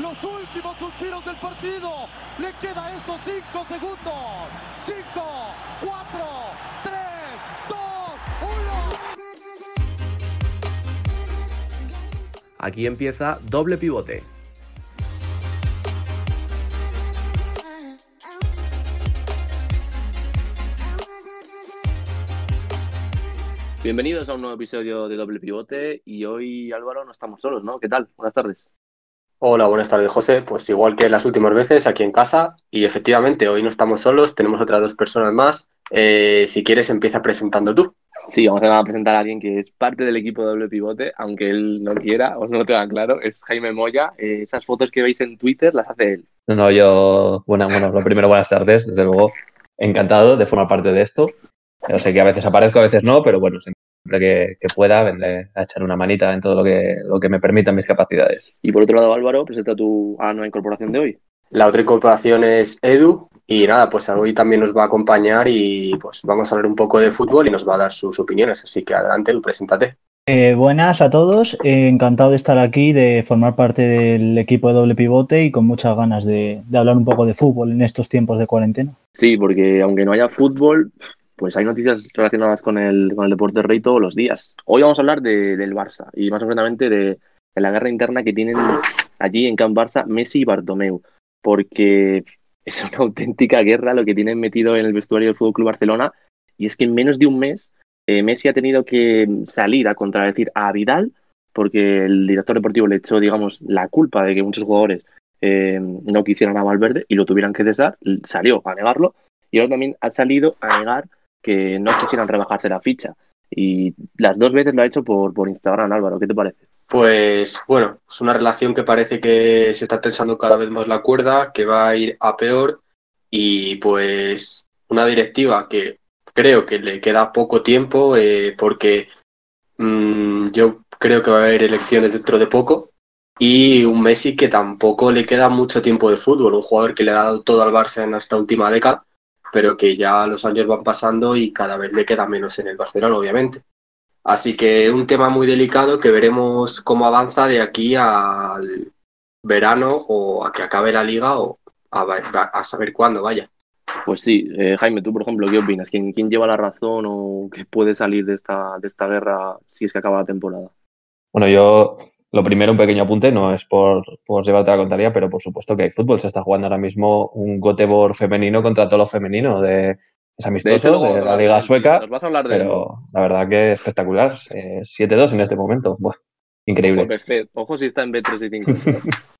los últimos suspiros del partido. Le queda estos 5 segundos. 5, 4, 3, 2, 1. Aquí empieza doble pivote. Bienvenidos a un nuevo episodio de Doble Pivote y hoy Álvaro no estamos solos, ¿no? ¿Qué tal? Buenas tardes. Hola, buenas tardes, José. Pues igual que las últimas veces, aquí en casa. Y efectivamente, hoy no estamos solos, tenemos otras dos personas más. Eh, si quieres, empieza presentando tú. Sí, vamos a presentar a alguien que es parte del equipo de doble pivote, aunque él no quiera o no lo tenga claro, es Jaime Moya. Eh, esas fotos que veis en Twitter las hace él. No, no, yo, bueno, bueno, lo primero, buenas tardes, desde luego, encantado de formar parte de esto. Yo sé que a veces aparezco, a veces no, pero bueno, siempre que, que pueda vendré a echar una manita en todo lo que, lo que me permitan mis capacidades. Y por otro lado, Álvaro, presenta tu a la nueva incorporación de hoy. La otra incorporación es Edu. Y nada, pues hoy también nos va a acompañar y pues vamos a hablar un poco de fútbol y nos va a dar sus opiniones. Así que adelante, Edu, preséntate. Eh, buenas a todos, eh, encantado de estar aquí, de formar parte del equipo de doble pivote y con muchas ganas de, de hablar un poco de fútbol en estos tiempos de cuarentena. Sí, porque aunque no haya fútbol, pues hay noticias relacionadas con el, con el deporte rey todos los días. Hoy vamos a hablar de, del Barça y más concretamente de, la guerra interna que tienen allí en Camp Barça Messi y Bartomeu, porque es una auténtica guerra lo que tienen metido en el vestuario del Fútbol Club Barcelona y es que en menos de un mes eh, Messi ha tenido que salir a contradecir a Vidal porque el director deportivo le echó, digamos, la culpa de que muchos jugadores eh, no quisieran a Valverde y lo tuvieran que cesar, salió a negarlo y ahora también ha salido a negar que no quisieran rebajarse la ficha. Y las dos veces lo ha hecho por, por Instagram, Álvaro. ¿Qué te parece? Pues bueno, es una relación que parece que se está tensando cada vez más la cuerda, que va a ir a peor y pues una directiva que creo que le queda poco tiempo eh, porque mmm, yo creo que va a haber elecciones dentro de poco y un Messi que tampoco le queda mucho tiempo de fútbol, un jugador que le ha dado todo al Barça en esta última década pero que ya los años van pasando y cada vez le queda menos en el Barcelona, obviamente. Así que un tema muy delicado que veremos cómo avanza de aquí al verano o a que acabe la liga o a, a saber cuándo vaya. Pues sí, eh, Jaime, tú por ejemplo, ¿qué opinas? ¿Quién, ¿Quién, lleva la razón o qué puede salir de esta, de esta guerra si es que acaba la temporada? Bueno, yo lo primero, un pequeño apunte, no es por, por llevarte a la contaría, pero por supuesto que hay fútbol. Se está jugando ahora mismo un Göteborg femenino contra todo lo femenino. De, es amistoso, de, de la Liga Sueca. Nos vas a hablar de pero la verdad que espectacular. Eh, 7-2 en este momento. Bueno, increíble. Ojo si está en B3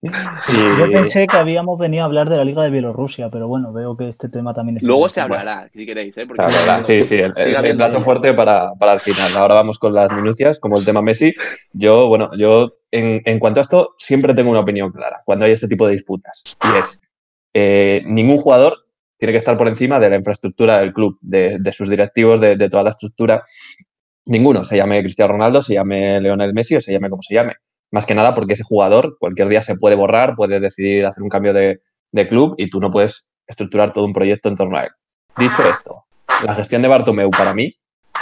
y Yo pensé que habíamos venido a hablar de la Liga de Bielorrusia, pero bueno, veo que este tema también es. Luego se hablará, si queréis, ¿eh? Porque hablará, sí, sí, el, el, el plato fuerte para, para el final. Ahora vamos con las minucias, como el tema Messi. Yo, bueno, yo en, en, cuanto a esto, siempre tengo una opinión clara cuando hay este tipo de disputas. Y es, eh, ningún jugador tiene que estar por encima de la infraestructura del club, de, de sus directivos, de, de, toda la estructura. Ninguno, se llame Cristiano Ronaldo, se llame Leonel Messi o se llame como se llame. Más que nada porque ese jugador cualquier día se puede borrar, puede decidir hacer un cambio de, de club y tú no puedes estructurar todo un proyecto en torno a él. Dicho esto, la gestión de Bartomeu para mí,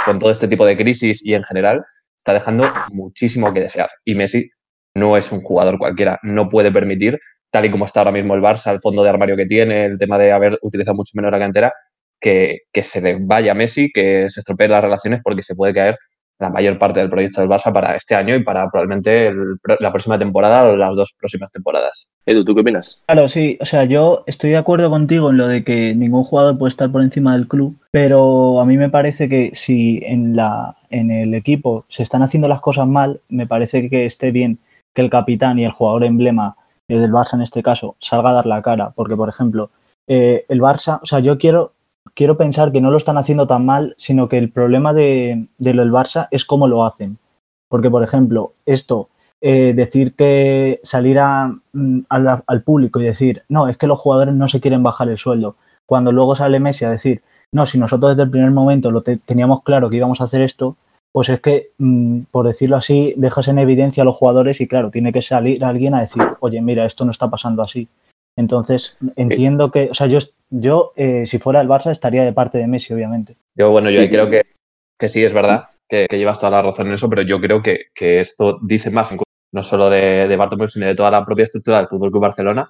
con todo este tipo de crisis y en general, está dejando muchísimo que desear. Y Messi no es un jugador cualquiera, no puede permitir, tal y como está ahora mismo el Barça, el fondo de armario que tiene, el tema de haber utilizado mucho menos la cantera, que, que se le vaya a Messi, que se estropeen las relaciones porque se puede caer la mayor parte del proyecto del Barça para este año y para probablemente el, la próxima temporada o las dos próximas temporadas. Edu, ¿tú qué opinas? Claro, sí, o sea, yo estoy de acuerdo contigo en lo de que ningún jugador puede estar por encima del club, pero a mí me parece que si en, la, en el equipo se están haciendo las cosas mal, me parece que esté bien que el capitán y el jugador emblema del Barça en este caso salga a dar la cara, porque por ejemplo, eh, el Barça, o sea, yo quiero quiero pensar que no lo están haciendo tan mal, sino que el problema de, de lo del Barça es cómo lo hacen. Porque, por ejemplo, esto, eh, decir que salir a, mm, al, al, público y decir, no, es que los jugadores no se quieren bajar el sueldo, cuando luego sale Messi a decir, no, si nosotros desde el primer momento lo te, teníamos claro que íbamos a hacer esto, pues es que, mmm, por decirlo así, dejas en evidencia a los jugadores y claro, tiene que salir alguien a decir, oye, mira, esto no está pasando así. Entonces, entiendo que, o sea, yo, yo eh, si fuera el Barça estaría de parte de Messi, obviamente. Yo, bueno, yo sí, creo sí. Que, que sí es verdad que, que, llevas toda la razón en eso, pero yo creo que, que esto dice más en no solo de, de Bartomeu, sino de toda la propia estructura del Fútbol Club Barcelona,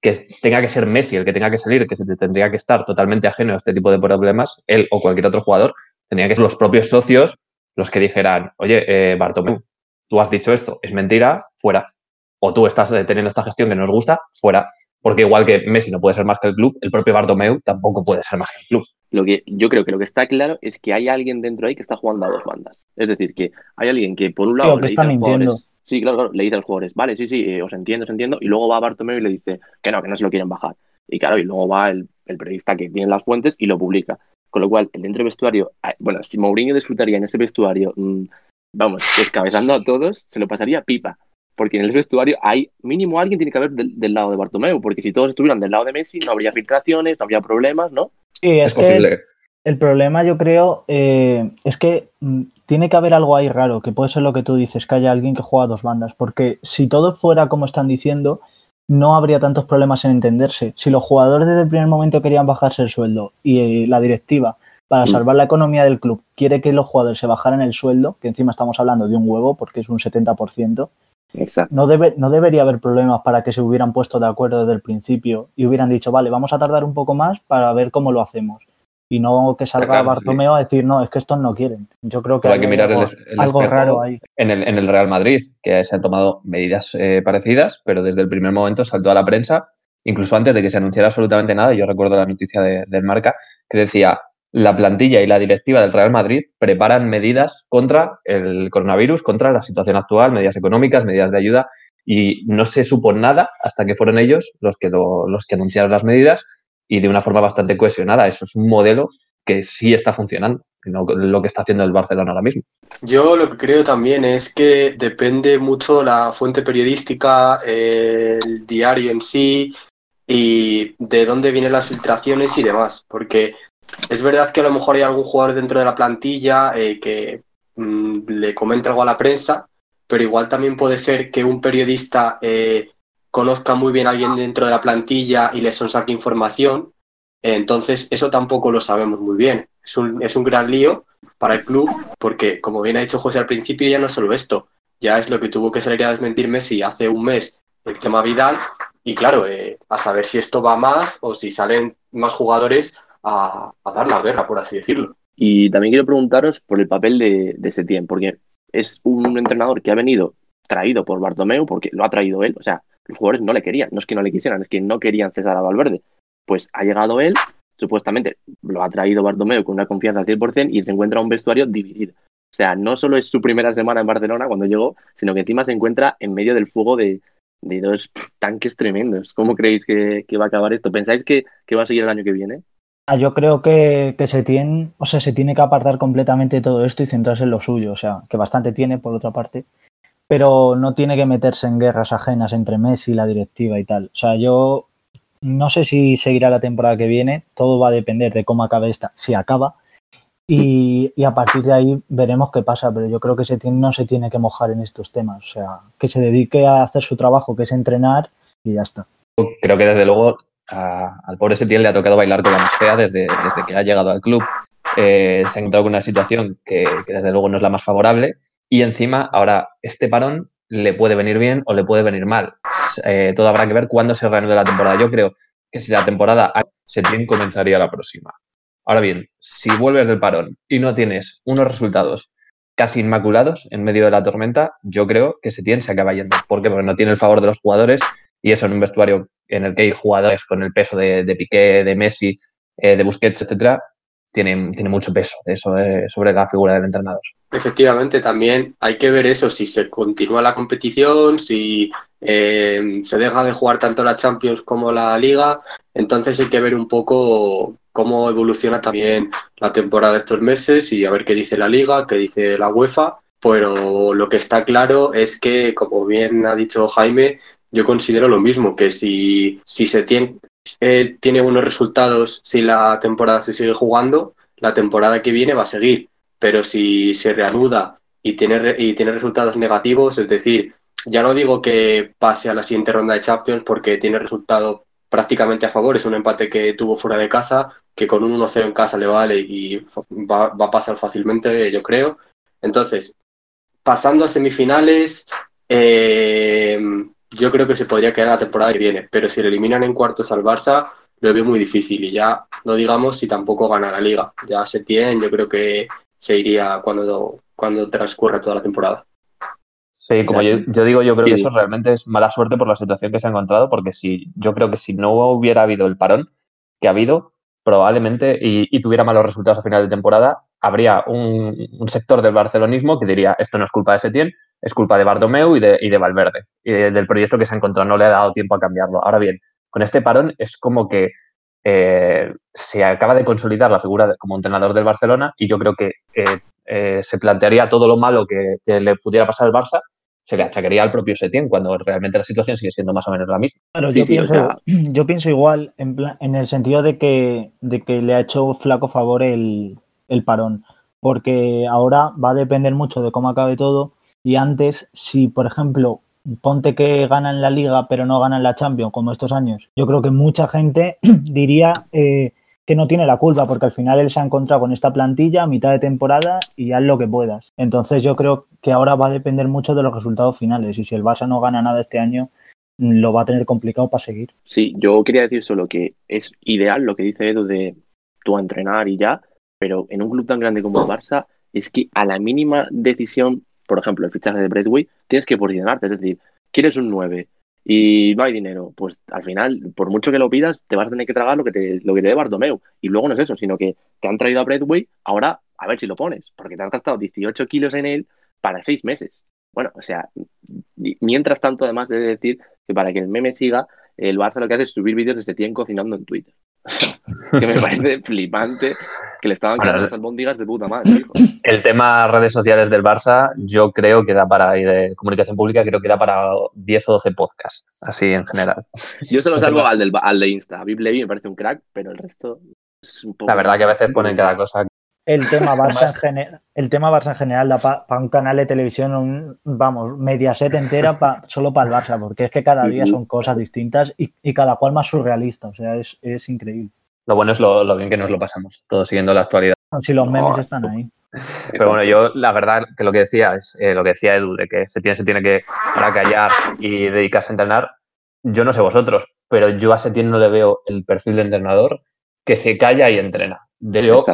que tenga que ser Messi el que tenga que salir, que se tendría que estar totalmente ajeno a este tipo de problemas, él o cualquier otro jugador, tendrían que ser los propios socios los que dijeran, oye, eh, Bartomeu, tú has dicho esto, es mentira, fuera. O tú estás teniendo esta gestión que nos gusta, fuera. Porque igual que Messi no puede ser más que el club, el propio Bartomeu tampoco puede ser más que el club. Lo que yo creo que lo que está claro es que hay alguien dentro ahí que está jugando a dos bandas. Es decir, que hay alguien que por un lado le dice a los jugadores, sí, claro, claro, le dice a los jugadores, vale, sí, sí, eh, os entiendo, os entiendo, y luego va a Bartomeu y le dice que no, que no se lo quieren bajar. Y claro, y luego va el, periodista que tiene las fuentes y lo publica. Con lo cual, el dentro del vestuario, ah, bueno, si Mourinho disfrutaría en ese vestuario, mm, vamos, descabezando a todos, se lo pasaría pipa. Porque en el vestuario hay mínimo alguien tiene que haber del, lado de Bartomeu, porque si todos estuvieran del lado de Messi, no habría filtraciones, no habría problemas, ¿no? Sí, es, posible. El problema, yo creo, eh, es que mm, tiene que haber algo ahí raro, que puede ser lo que tú dices, que haya alguien que juega a dos bandas, porque si todo fuera como están diciendo, no habría tantos problemas en entenderse. Si los jugadores desde el primer momento querían bajarse el sueldo y eh, la directiva, para mm. salvar la economía del club, quiere que los jugadores se bajaran el sueldo, que encima estamos hablando de un huevo, porque es un 70%, No, debe, no debería haber problemas para que se hubieran puesto de acuerdo desde el principio y hubieran dicho, vale, vamos a tardar un poco más para ver cómo lo hacemos y no que salga Bartomeo a decir, no, es que estos no quieren. Yo creo que hay, que mirar algo, raro ahí. En el, en el, Real Madrid, que se han tomado medidas eh, parecidas, pero desde el primer momento saltó a la prensa, incluso antes de que se anunciara absolutamente nada. Yo recuerdo la noticia de, del Marca que decía, la plantilla y la directiva del Real Madrid preparan medidas contra el coronavirus, contra la situación actual, medidas económicas, medidas de ayuda, y no se supo nada hasta que fueron ellos los que, anunciaron las medidas y de una forma bastante cohesionada. Eso es un modelo que sí está funcionando, no lo que está haciendo el Barcelona ahora mismo. Yo lo que creo también es que depende mucho la fuente periodística, el diario en sí y de dónde vienen las filtraciones y demás, porque es verdad que a lo mejor hay algún jugador dentro de la plantilla eh, que mm, le comenta algo a la prensa, pero igual también puede ser que un periodista eh, conozca muy bien a alguien dentro de la plantilla y le sonsaque información. Entonces, eso tampoco lo sabemos muy bien. Es un, es un gran lío para el club porque, como bien ha dicho José al principio, ya no es solo esto, ya es lo que tuvo que salir a desmentir Messi hace un mes el tema Vidal y claro, eh, a saber si esto va más o si salen más jugadores a, dar la guerra, por así decirlo. Y también quiero preguntaros por el papel de, de Setién, porque es un entrenador que ha venido traído por Bartomeu, porque lo ha traído él, o sea, los jugadores no le querían, no es que no le quisieran, es que no querían cesar a Valverde. Pues ha llegado él, supuestamente lo ha traído Bartomeu con una confianza al 100% y se encuentra un vestuario dividido. O sea, no solo es su primera semana en Barcelona cuando llegó, sino que encima se encuentra en medio del fuego de, dos tanques tremendos. ¿Cómo creéis que, va a acabar esto? ¿Pensáis que, va a seguir el año que viene? Ah, yo creo que, se tiene, o sea, se tiene que apartar completamente de todo esto y centrarse en lo suyo. O sea, que bastante tiene, por otra parte pero no tiene que meterse en guerras ajenas entre Messi y la directiva y tal. O sea, yo no sé si seguirá la temporada que viene, todo va a depender de cómo acabe esta, si acaba, y, a partir de ahí veremos qué pasa, pero yo creo que se no se tiene que mojar en estos temas, o sea, que se dedique a hacer su trabajo, que es entrenar, y ya está. Creo que desde luego al pobre Setién le ha tocado bailar con la más fea desde, desde que ha llegado al club. Eh, se ha encontrado con una situación que, desde luego no es la más favorable y encima, ahora, este parón le puede venir bien o le puede venir mal. Eh, todo habrá que ver cuándo se reanude la temporada. Yo creo que si la temporada se tiene, comenzaría la próxima. Ahora bien, si vuelves del parón y no tienes unos resultados casi inmaculados en medio de la tormenta, yo creo que Setién se acaba yendo. ¿Por qué? Porque no tiene el favor de los jugadores y eso en un vestuario en el que hay jugadores con el peso de, de Piqué, de Messi, eh, de Busquets, etcétera, tiene, tiene mucho peso eso sobre la figura del entrenador. Efectivamente, también hay que ver eso, si se continúa la competición, si eh, se deja de jugar tanto la Champions como la Liga, entonces hay que ver un poco cómo evoluciona también la temporada de estos meses y a ver qué dice la Liga, qué dice la UEFA, pero lo que está claro es que, como bien ha dicho Jaime, yo considero lo mismo, que si, si se tiene, eh, tiene buenos resultados si la temporada se sigue jugando, la temporada que viene va a seguir pero si se reanuda y tiene, y tiene resultados negativos, es decir, ya no digo que pase a la siguiente ronda de Champions porque tiene resultado prácticamente a favor, es un empate que tuvo fuera de casa, que con un 1-0 en casa le vale y va, a pasar fácilmente, yo creo. Entonces, pasando a semifinales, eh, yo creo que se podría quedar la temporada que viene, pero si lo eliminan en cuartos al Barça, lo veo muy difícil y ya no digamos si tampoco gana la liga. Ya se tiene, yo creo que se iría cuando, cuando transcurra toda la temporada. Sí, como yo, digo, yo creo que eso realmente es mala suerte por la situación que se ha encontrado, porque si yo creo que si no hubiera habido el parón que ha habido, probablemente, y, tuviera malos resultados a final de temporada, habría un, sector del barcelonismo que diría, esto no es culpa de Setién, es culpa de Bartomeu y de, y de Valverde, y del proyecto que se ha encontrado, no le ha dado tiempo a cambiarlo. Ahora bien, con este parón es como que eh, se acaba de consolidar la figura como entrenador del Barcelona y yo creo que eh, eh, se plantearía todo lo malo que, le pudiera pasar al Barça se le achacaría al propio Setién cuando realmente la situación sigue siendo más o menos la misma. yo, pienso, igual en, el sentido de que, de que le ha hecho flaco favor el, parón, porque ahora va a depender mucho de cómo acabe todo y antes, si por ejemplo ponte que ganan la liga pero no ganan la Champions como estos años, yo creo que mucha gente diría... Eh, que no tiene la culpa, porque al final él se ha encontrado con esta plantilla a mitad de temporada y haz lo que puedas. Entonces yo creo que ahora va a depender mucho de los resultados finales y si el Barça no gana nada este año, lo va a tener complicado para seguir. Sí, yo quería decir solo que es ideal lo que dice Edu de tú entrenar y ya, pero en un club tan grande como el Barça es que a la mínima decisión, por ejemplo, el fichaje de Bradway, tienes que posicionarte, es decir, quieres un 9, y no hay dinero, pues al final, por mucho que lo pidas, te vas a tener que tragar lo que te, lo que te dé Bartomeu. Y luego no es eso, sino que te han traído a Bradway, ahora a ver si lo pones, porque te has gastado 18 kilos en él para seis meses. Bueno, o sea, mientras tanto, además de decir que para que el meme siga, el Barça lo que hace es subir vídeos de este tiempo cocinando en Twitter. que me parece flipante que le estaban quedando las albóndigas de puta madre. El tema redes sociales del Barça, yo creo que da para, y de comunicación pública, creo que da para 10 o 12 podcasts, así en general. Yo solo salvo al, del, al de Insta. Vip Levy me parece un crack, pero el resto es un poco... La verdad que a veces ponen cada cosa el tema Barça en, general, el tema Barça en general da para un canal de televisión, un, vamos, set entera solo para el Barça, porque es que cada día son cosas distintas y, cada cual más surrealista, o sea, es, increíble. Lo bueno es lo, bien que nos lo pasamos, todo siguiendo la actualidad. Si los memes están ahí. Pero bueno, yo la verdad que lo que decía es eh, lo que decía Edu, de que se tiene, se tiene que para callar y dedicarse a entrenar. Yo no sé vosotros, pero yo a Setién no le veo el perfil de entrenador que se calla y entrena. De yo,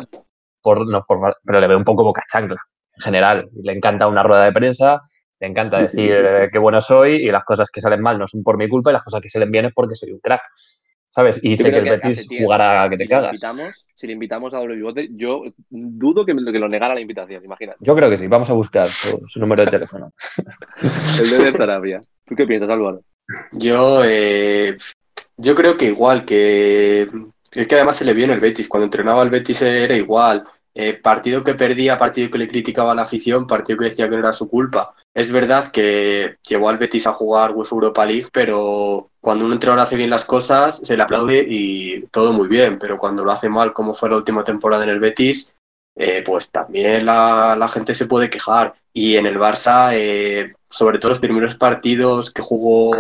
por, no, por, pero le veo un poco boca chancla en general. Le encanta una rueda de prensa, le encanta decir qué bueno soy y las cosas que salen mal no son por mi culpa y las cosas que salen bien es porque soy un crack. ¿Sabes? Y dice que el Betis jugará a que te cagas. si le invitamos a doble bigote, yo dudo que, que lo negara la invitación, imagínate. Yo creo que sí, vamos a buscar su, número de teléfono. el de Sarabia. ¿Tú qué piensas, Álvaro? Yo, eh, yo creo que igual, que es que además se le vio en el Betis. Cuando entrenaba el Betis era igual. Eh, partido que perdía, partido que le criticaba la afición, partido que decía que no era su culpa. Es verdad que llevó al Betis a jugar UEFA Europa League, pero cuando un entrenador hace bien las cosas, se le aplaude y todo muy bien. Pero cuando lo hace mal, como fue la última temporada en el Betis, eh, pues también la, gente se puede quejar. Y en el Barça, eh, sobre todo los primeros partidos que jugó,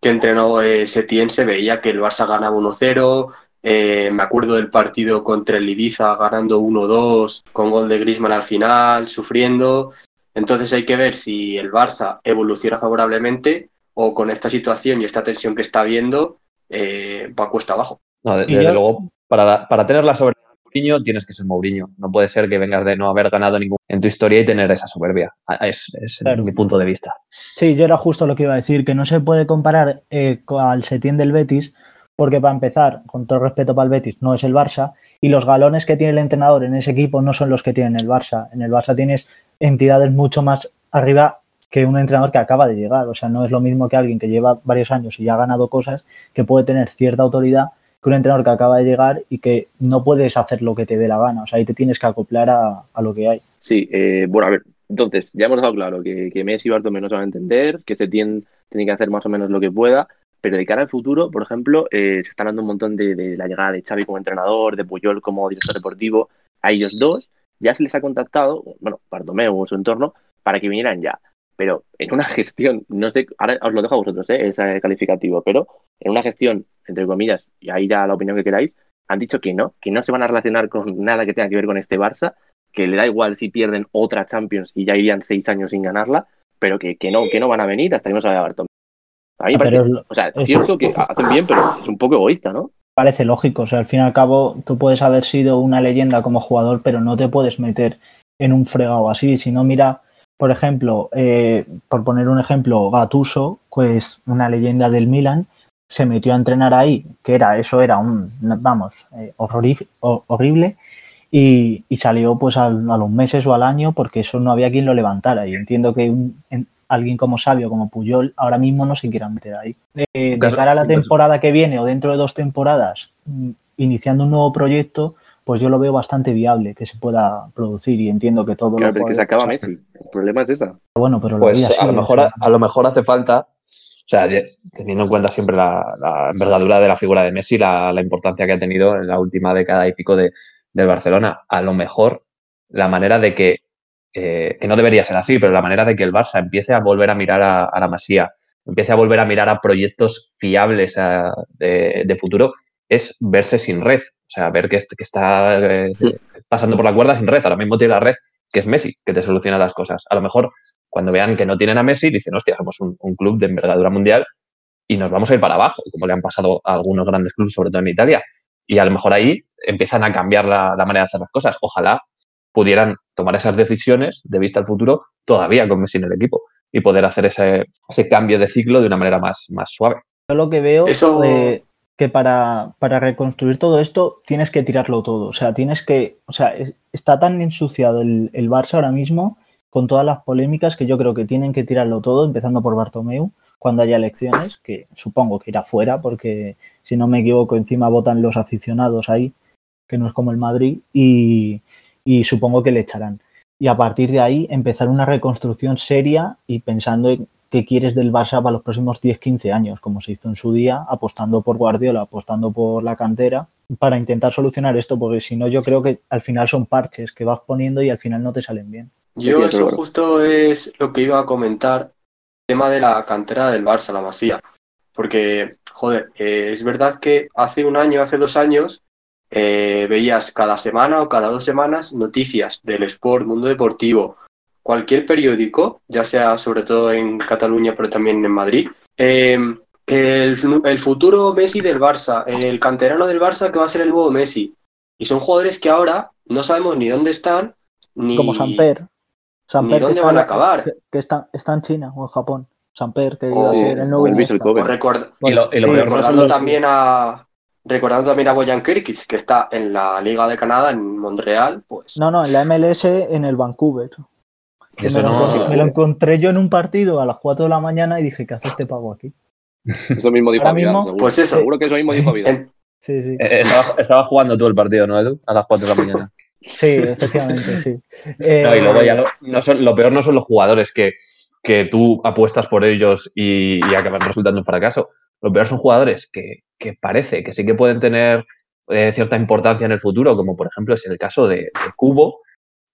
que entrenó Setién, se veía que el Barça ganaba 1-0, eh, me acuerdo del partido contra el Ibiza ganando 1-2 con gol de Grisman al final, sufriendo. Entonces hay que ver si el Barça evoluciona favorablemente o con esta situación y esta tensión que está viendo eh, va cuesta abajo. desde luego, para, para tener la soberbia de Mourinho tienes que ser Mourinho. No puede ser que vengas de no haber ganado ningún en tu historia y tener esa soberbia. Ah, es, mi punto de vista. Sí, yo era justo lo que iba a decir, que no se puede comparar eh, al Setién del Betis porque para empezar, con todo respeto para el Betis, no es el Barça, y los galones que tiene el entrenador en ese equipo no son los que tiene el Barça. En el Barça tienes entidades mucho más arriba que un entrenador que acaba de llegar. O sea, no es lo mismo que alguien que lleva varios años y ya ha ganado cosas, que puede tener cierta autoridad, que un entrenador que acaba de llegar y que no puedes hacer lo que te dé la gana. O sea, ahí te tienes que acoplar a, lo que hay. Sí, eh, bueno, a ver, entonces, ya hemos dejado claro que, que Messi y Bartomeu no se van a entender, que se tiene que hacer más o menos lo que pueda, pero de cara al futuro, por ejemplo, eh, se está hablando un montón de, la llegada de Xavi como entrenador, de Puyol como director deportivo. A ellos dos ya se les ha contactado, bueno, Bartomeu o su entorno, para que vinieran ya. Pero en una gestión, no sé, ahora os lo dejo a vosotros, ¿eh? ese calificativo, pero en una gestión, entre comillas, y ahí ya la opinión que queráis, han dicho que no, que no se van a relacionar con nada que tenga que ver con este Barça, que le da igual si pierden otra Champions y ya irían seis años sin ganarla, pero que, que, no, que no van a venir hasta que no se vaya Bartomeu. A mí me parece, o sea, es cierto que hacen bien, pero es un poco egoísta, ¿no? Parece lógico, o sea, al fin y al cabo tú puedes haber sido una leyenda como jugador, pero no te puedes meter en un fregado así. Si no, mira, por ejemplo, eh, por poner un ejemplo, Gatuso, pues una leyenda del Milan, se metió a entrenar ahí, que era, eso era un, vamos, eh, horrible, y, salió pues a, los meses o al año porque eso no había quien lo levantara. Y entiendo que un, alguien como Sabio, como Puyol, ahora mismo no se quiera meter ahí. Eh, de cara a la temporada que viene o dentro de dos temporadas, mm, iniciando un nuevo proyecto, pues yo lo veo bastante viable que se pueda producir y entiendo que todo claro, lo que se acaba Messi. El problema es esa. Bueno, pero pues a, lo mejor, a, lo mejor hace falta, o sea, teniendo en cuenta siempre la, envergadura de la figura de Messi, la, importancia que ha tenido en la última década y pico de, del Barcelona, a lo mejor la manera de que eh, que no debería ser así, pero la manera de que el Barça empiece a volver a mirar a, la Masía, empiece a volver a mirar a proyectos fiables de, futuro, es verse sin red. O sea, ver que, está eh, pasando por la cuerda sin red. Ahora mismo tiene la red que es Messi, que te soluciona las cosas. A lo mejor cuando vean que no tienen a Messi, dicen, hostia, somos un, club de envergadura mundial y nos vamos a ir para abajo, como le han pasado a algunos grandes clubes, sobre todo en Italia. Y a lo mejor ahí empiezan a cambiar la manera de hacer las cosas. Ojalá pudieran tomar esas decisiones de vista al futuro todavía con Messi en el equipo y poder hacer ese, ese cambio de ciclo de una manera más, más suave. Yo lo que veo es que para, para, reconstruir todo esto tienes que tirarlo todo. O sea, tienes que. O sea, está tan ensuciado el, el, Barça ahora mismo con todas las polémicas que yo creo que tienen que tirarlo todo, empezando por Bartomeu, cuando haya elecciones, que supongo que irá fuera, porque si no me equivoco, encima votan los aficionados ahí, que no es como el Madrid, y, y supongo que le echarán. Y a partir de ahí empezar una reconstrucción seria y pensando en qué quieres del Barça para los próximos 10-15 años, como se hizo en su día, apostando por Guardiola, apostando por la cantera, para intentar solucionar esto, porque si no yo creo que al final son parches que vas poniendo y al final no te salen bien. Yo eso justo es lo que iba a comentar, el tema de la cantera del Barça, la Masía. Porque, joder, eh, es verdad que hace un año, hace dos años, eh, veías cada semana o cada dos semanas noticias del sport, mundo deportivo, cualquier periódico, ya sea sobre todo en Cataluña, pero también en Madrid. Eh, el, futuro Messi del Barça, el canterano del Barça que va a ser el nuevo Messi. Y son jugadores que ahora no sabemos ni dónde están, ni, Como Samper. Samper ni dónde van a acabar. Que, está, en China o en Japón. Samper, que iba a ser el nuevo. y lo, recordando también a, Recordando también a Boyan Kirkic, que está en la Liga de Canadá, en Montreal, pues. No, no, en la MLS en el Vancouver. me, lo encontré yo en un partido a las 4 de la mañana y dije, ¿qué hace este pavo aquí? Eso mismo dijo Vidal, Pues eso. Seguro que eso mismo dijo Vidal. Sí, sí. Eh, estaba, jugando todo el partido, ¿no, Edu? A las 4 de la mañana. Sí, efectivamente, sí. no, y luego ya lo, no son, lo peor no son los jugadores que, que tú apuestas por ellos y, y acaban resultando un fracaso. Lo peor son jugadores que, parece que sí que pueden tener eh, cierta importancia en el futuro, como por ejemplo es el caso de, Cubo,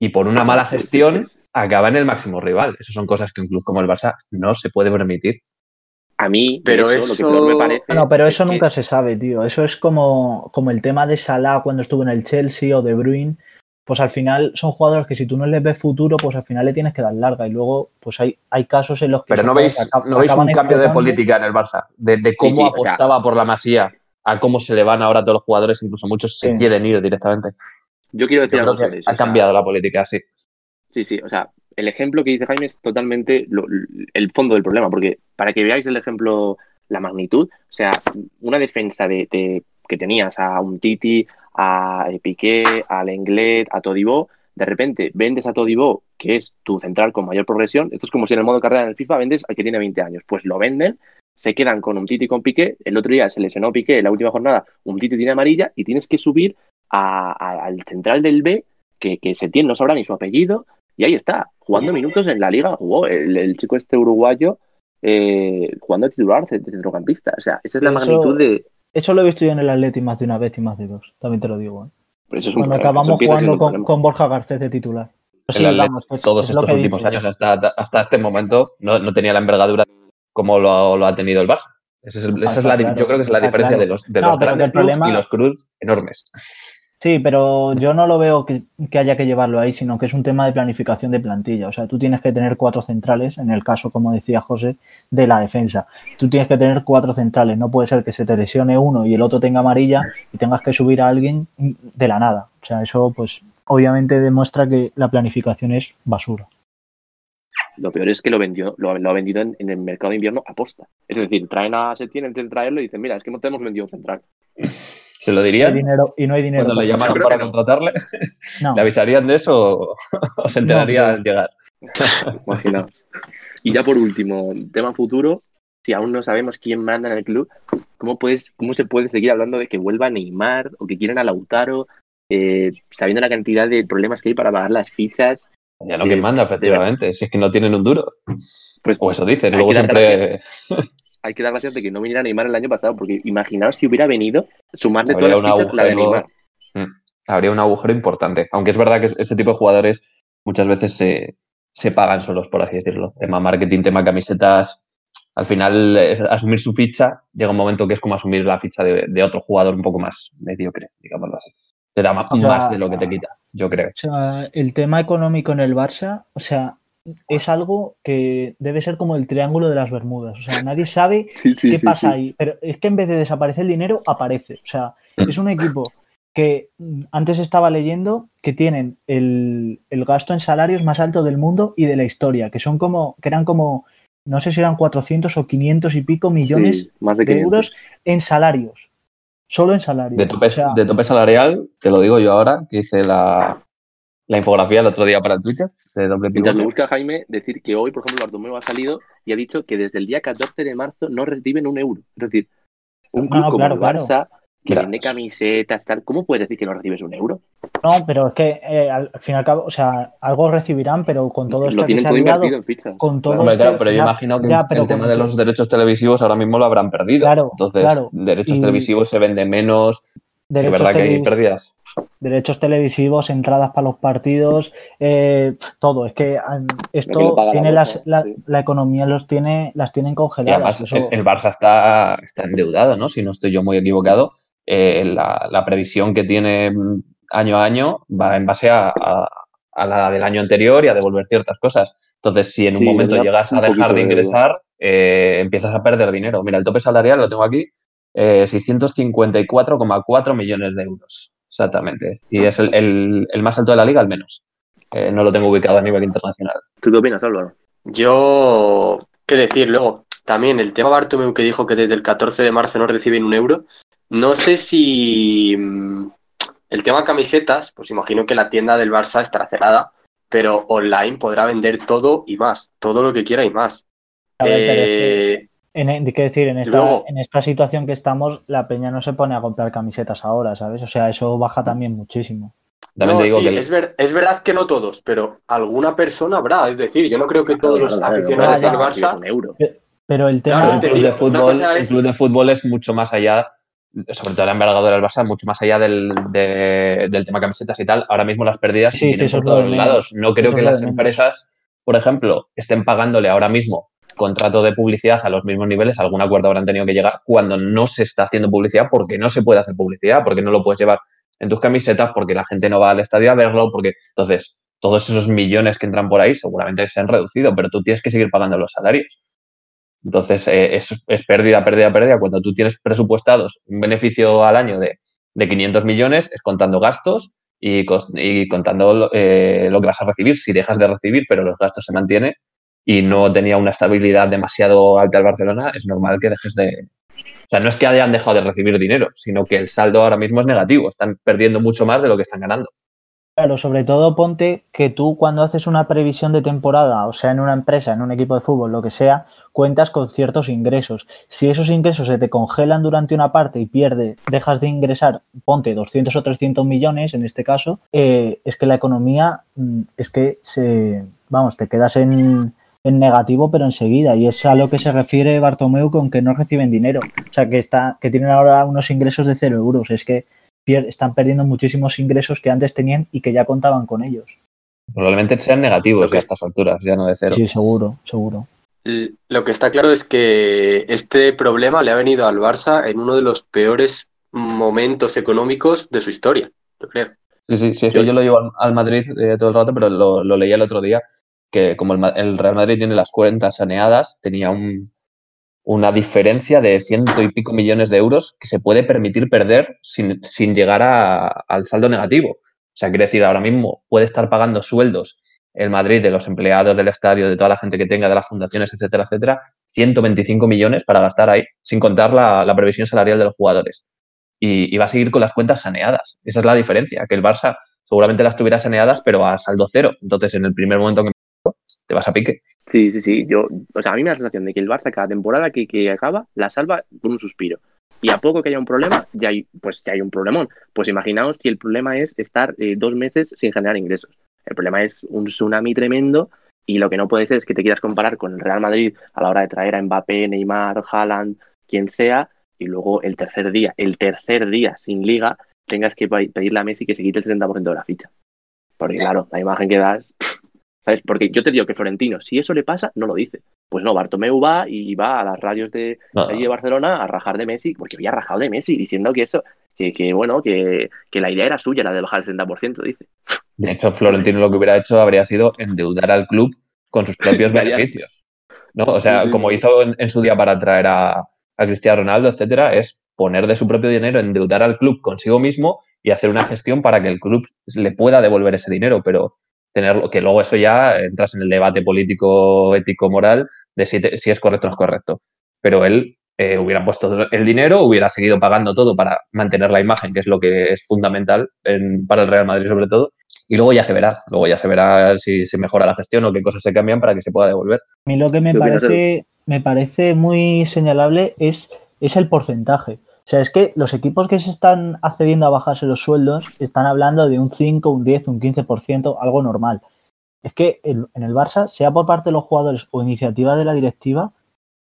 y por una mala gestión acaba en el máximo rival. Esas son cosas que un club como el Barça no se puede permitir. A mí, pero eso, lo que peor me parece. No, pero eso nunca se sabe, tío. Eso es como, como el tema de Salah cuando estuvo en el Chelsea o de Bruin pues al final son jugadores que si tú no les ves futuro, pues al final le tienes que dar larga. Y luego, pues hay, hay casos en los que. Pero no veis, ¿no veis un cambio de política en el Barça, de, cómo apostaba por la masía a cómo se le van ahora todos los jugadores, incluso muchos se quieren ir directamente. Yo quiero decir algo sobre eso. Ha cambiado la política, sí. Sí, sí, o sea, el ejemplo que dice Jaime es totalmente el fondo del problema, porque para que veáis el ejemplo, la magnitud, o sea, una defensa de, de que tenías a un Titi, a Piqué, al Lenglet, a Todibó, de repente vendes a Todibó, que es tu central con mayor progresión, esto es como si en el modo carrera en el FIFA vendes al que tiene 20 años, pues lo venden, se quedan con un Titi con Piqué, el otro día se lesionó Piqué en la última jornada, un Titi tiene amarilla y tienes que subir al central del B, que, que se tiene, no sabrá ni su apellido, y ahí está, jugando minutos en la liga, jugó el, chico este uruguayo eh, jugando titular de centrocampista, o sea, esa es la magnitud de eso lo he visto yo en el Atleti más de una vez y más de dos, también te lo digo. ¿eh? Cuando acabamos jugando con, Borja Garcés de titular. todos estos últimos años, hasta, hasta este momento, no, tenía la envergadura como lo, ha tenido el Barça. Esa es, la, yo creo que es la diferencia de los, de los grandes y los Cruz enormes. Sí, pero yo no lo veo que, haya que llevarlo ahí, sino que es un tema de planificación de plantilla. O sea, tú tienes que tener cuatro centrales, en el caso, como decía José, de la defensa. Tú tienes que tener cuatro centrales. No puede ser que se te lesione uno y el otro tenga amarilla y tengas que subir a alguien de la nada. O sea, eso pues obviamente demuestra que la planificación es basura. Lo peor es que lo vendió, lo, ha vendido en, el mercado de invierno a posta. Es decir, traen a Setién de traerlo y dicen, mira, es que no tenemos vendido central. ¿Se lo dirían? dinero, y no hay dinero. Cuando le llamaron para contratarle, ¿le avisarían de eso o, se enteraría al llegar? Imaginaos. Y ya por último, tema futuro, si aún no sabemos quién manda en el club, ¿cómo, puedes, cómo se puede seguir hablando de que vuelva a Neymar o que quieren a Lautaro, eh, sabiendo la cantidad de problemas que hay para pagar las fichas? Ya no, quien manda, efectivamente, si es que no tienen un duro. Pues, o eso dices, luego siempre hay que dar gracias de que no viniera Neymar el año pasado, porque imaginaos si hubiera venido, sumarle todas las la de Neymar. Mm, habría un agujero importante. Aunque es verdad que ese tipo de jugadores muchas veces se, pagan solos, por así decirlo. Tema marketing, tema camisetas. Al final, asumir su ficha llega un momento que es como asumir la ficha de, otro jugador un poco más mediocre, digámoslo así. Te da más, más de lo que te quita, yo creo. O sea, el tema económico en el Barça, o sea, es algo que debe ser como el triángulo de las Bermudas. O sea, nadie sabe qué pasa ahí. Pero es que en vez de desaparecer el dinero, aparece. O sea, es un equipo que mm, antes estaba leyendo que tienen el, gasto en salarios más alto del mundo y de la historia, que son como, que eran como, no sé si eran 400 o 500 y pico millones de, euros en salarios. Solo en salarios. De tope, de tope salarial, te lo digo yo ahora, que hice la, la infografía el otro día para el Twitter de doble Mientras lo busca Jaime, decir que hoy, por ejemplo, Bartomeu ha salido y ha dicho que desde el día 14 de marzo no reciben un euro. Es decir, un club como el Barça, que vende camisetas, tal, ¿cómo puedes decir que no recibes un euro? No, pero es que eh, al, fin y al cabo, o sea, algo recibirán, pero con todo esto lo tienen todo invertido en fichas. con todo claro, pero yo imagino que el tema de los derechos televisivos ahora mismo lo habrán perdido. Claro, Entonces, derechos televisivos se venden menos. Es verdad que hay pérdidas derechos televisivos, entradas para los partidos, eh, todo. Es que esto tiene las, la, economía los tiene, las tienen congeladas. el, Barça está, está endeudado, ¿no? Si no estoy yo muy equivocado, eh, la, previsión que tiene año a año va en base a, la del año anterior y a devolver ciertas cosas. Entonces, si en un momento llegas a dejar de ingresar, eh, empiezas a perder dinero. Mira, el tope salarial lo tengo aquí, 654,4 millones de euros. Exactamente. Y es el, más alto de la liga, al menos. Eh, no lo tengo ubicado a nivel internacional. ¿Tú qué opinas, Álvaro? Yo, qué decir, luego, también el tema Bartomeu que dijo que desde el 14 de marzo no reciben un euro. No sé si mm, el tema camisetas, pues imagino que la tienda del Barça estará cerrada, pero online podrá vender todo y más, todo lo que quiera y más. Eh, en, que decir, en esta, en esta situación que estamos, la peña no se pone a comprar camisetas ahora, ¿sabes? O sea, eso baja también muchísimo. es, verdad que no todos, pero alguna persona habrá. Es decir, yo no creo que todos los aficionados del Barça. Pero el tema. el, club de fútbol, el club de fútbol es mucho más allá, sobre todo la envergadura del Barça, mucho más allá del, del tema camisetas y tal. Ahora mismo las pérdidas sí, sí, por todos lados. No creo que las empresas, por ejemplo, estén pagándole ahora mismo contrato de publicidad a los mismos niveles, algún acuerdo habrán tenido que llegar cuando no se está haciendo publicidad porque no se puede hacer publicidad, porque no lo puedes llevar en tus camisetas, porque la gente no va al estadio a verlo, porque entonces todos esos millones que entran por ahí seguramente se han reducido, pero tú tienes que seguir pagando los salarios. Entonces eh, es, pérdida, pérdida, pérdida. Cuando tú tienes presupuestados un beneficio al año de, de 500 millones, es contando gastos y, contando eh, lo que vas a recibir. Si dejas de recibir, pero los gastos se mantienen, y no tenía una estabilidad demasiado alta el Barcelona, es normal que dejes de... O sea, no es que hayan dejado de recibir dinero, sino que el saldo ahora mismo es negativo, están perdiendo mucho más de lo que están ganando. Claro, sobre todo ponte que tú cuando haces una previsión de temporada, o sea, en una empresa, en un equipo de fútbol, lo que sea, cuentas con ciertos ingresos. Si esos ingresos se te congelan durante una parte y pierde, dejas de ingresar, ponte 200 o 300 millones en este caso, eh, es que la economía mm, es que se, vamos, te quedas en, en negativo, pero enseguida. Y es a lo que se refiere Bartomeu con que no reciben dinero. O sea, que, está, que tienen ahora unos ingresos de cero euros. Es que están perdiendo muchísimos ingresos que antes tenían y que ya contaban con ellos. Probablemente sean negativos a estas alturas, ya no de cero. Sí, seguro, seguro. Lo que está claro es que este problema le ha venido al Barça en uno de los peores momentos económicos de su historia. yo creo. Sí, sí, sí, es que yo lo llevo al, Madrid eh, todo el rato, pero lo, lo leí el otro día, que como el, Real Madrid tiene las cuentas saneadas, tenía un, una diferencia de ciento y pico millones de euros que se puede permitir perder sin, sin llegar a, al saldo negativo. O sea, quiere decir, ahora mismo puede estar pagando sueldos el Madrid de los empleados del estadio, de toda la gente que tenga, de las fundaciones, etcétera, etcétera, 125 millones para gastar ahí, sin contar la, la previsión salarial de los jugadores y, va a seguir con las cuentas saneadas. Esa es la diferencia, que el Barça seguramente las tuviera saneadas, pero a saldo cero. Entonces, en el primer momento que te vas a pique. Sí, sí, sí. Yo, o sea, a mí me da la sensación de que el Barça cada temporada que, que acaba la salva con un suspiro. Y a poco que haya un problema, ya hay, pues ya hay un problemón. Pues imaginaos que el problema es estar eh, dos meses sin generar ingresos. El problema es un tsunami tremendo y lo que no puede ser es que te quieras comparar con el Real Madrid a la hora de traer a Mbappé, Neymar, Haaland, quien sea, y luego el tercer día, el tercer día sin liga, tengas que pedirle a Messi que se quite el 70% de la ficha. Porque claro, la imagen que das, ¿sabes? Porque yo te digo que Florentino, si eso le pasa, no lo dice. Pues no, Bartomeu va y va a las radios de, allí de Barcelona a rajar de Messi, porque había rajado de Messi, diciendo que eso, que, que bueno, que, que, la idea era suya, la de bajar el 60%, dice. De hecho, Florentino lo que hubiera hecho habría sido endeudar al club con sus propios beneficios. ¿no? O sea, como hizo en, su día para traer a, a Cristiano Ronaldo, etcétera, es poner de su propio dinero, endeudar al club consigo mismo y hacer una gestión para que el club le pueda devolver ese dinero, pero tenerlo, que luego eso ya entras en el debate político, ético, moral de si, si es correcto o no es correcto. Pero él eh, hubiera puesto el dinero, hubiera seguido pagando todo para mantener la imagen, que es lo que es fundamental para el Real Madrid sobre todo, y luego ya se verá, luego ya se verá si se mejora la gestión o qué cosas se cambian para que se pueda devolver. A mí lo que me parece me parece muy señalable es, es el porcentaje. O sea, es que los equipos que se están accediendo a bajarse los sueldos están hablando de un 5, un 10, un 15%, algo normal. Es que en el Barça, sea por parte de los jugadores o iniciativa de la directiva,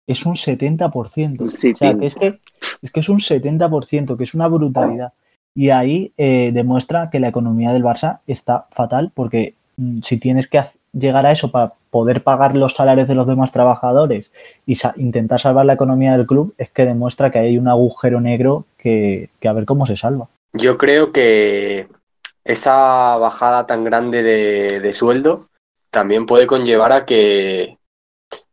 es un 70%. o sea, que es, que, es que es un 70%, que es una brutalidad. Y ahí eh, demuestra que la economía del Barça está fatal porque mm, si tienes que llegar a eso para poder pagar los salarios de los demás trabajadores y intentar salvar la economía del club es que demuestra que hay un agujero negro que, a ver cómo se salva. Yo creo que esa bajada tan grande de, sueldo también puede conllevar a que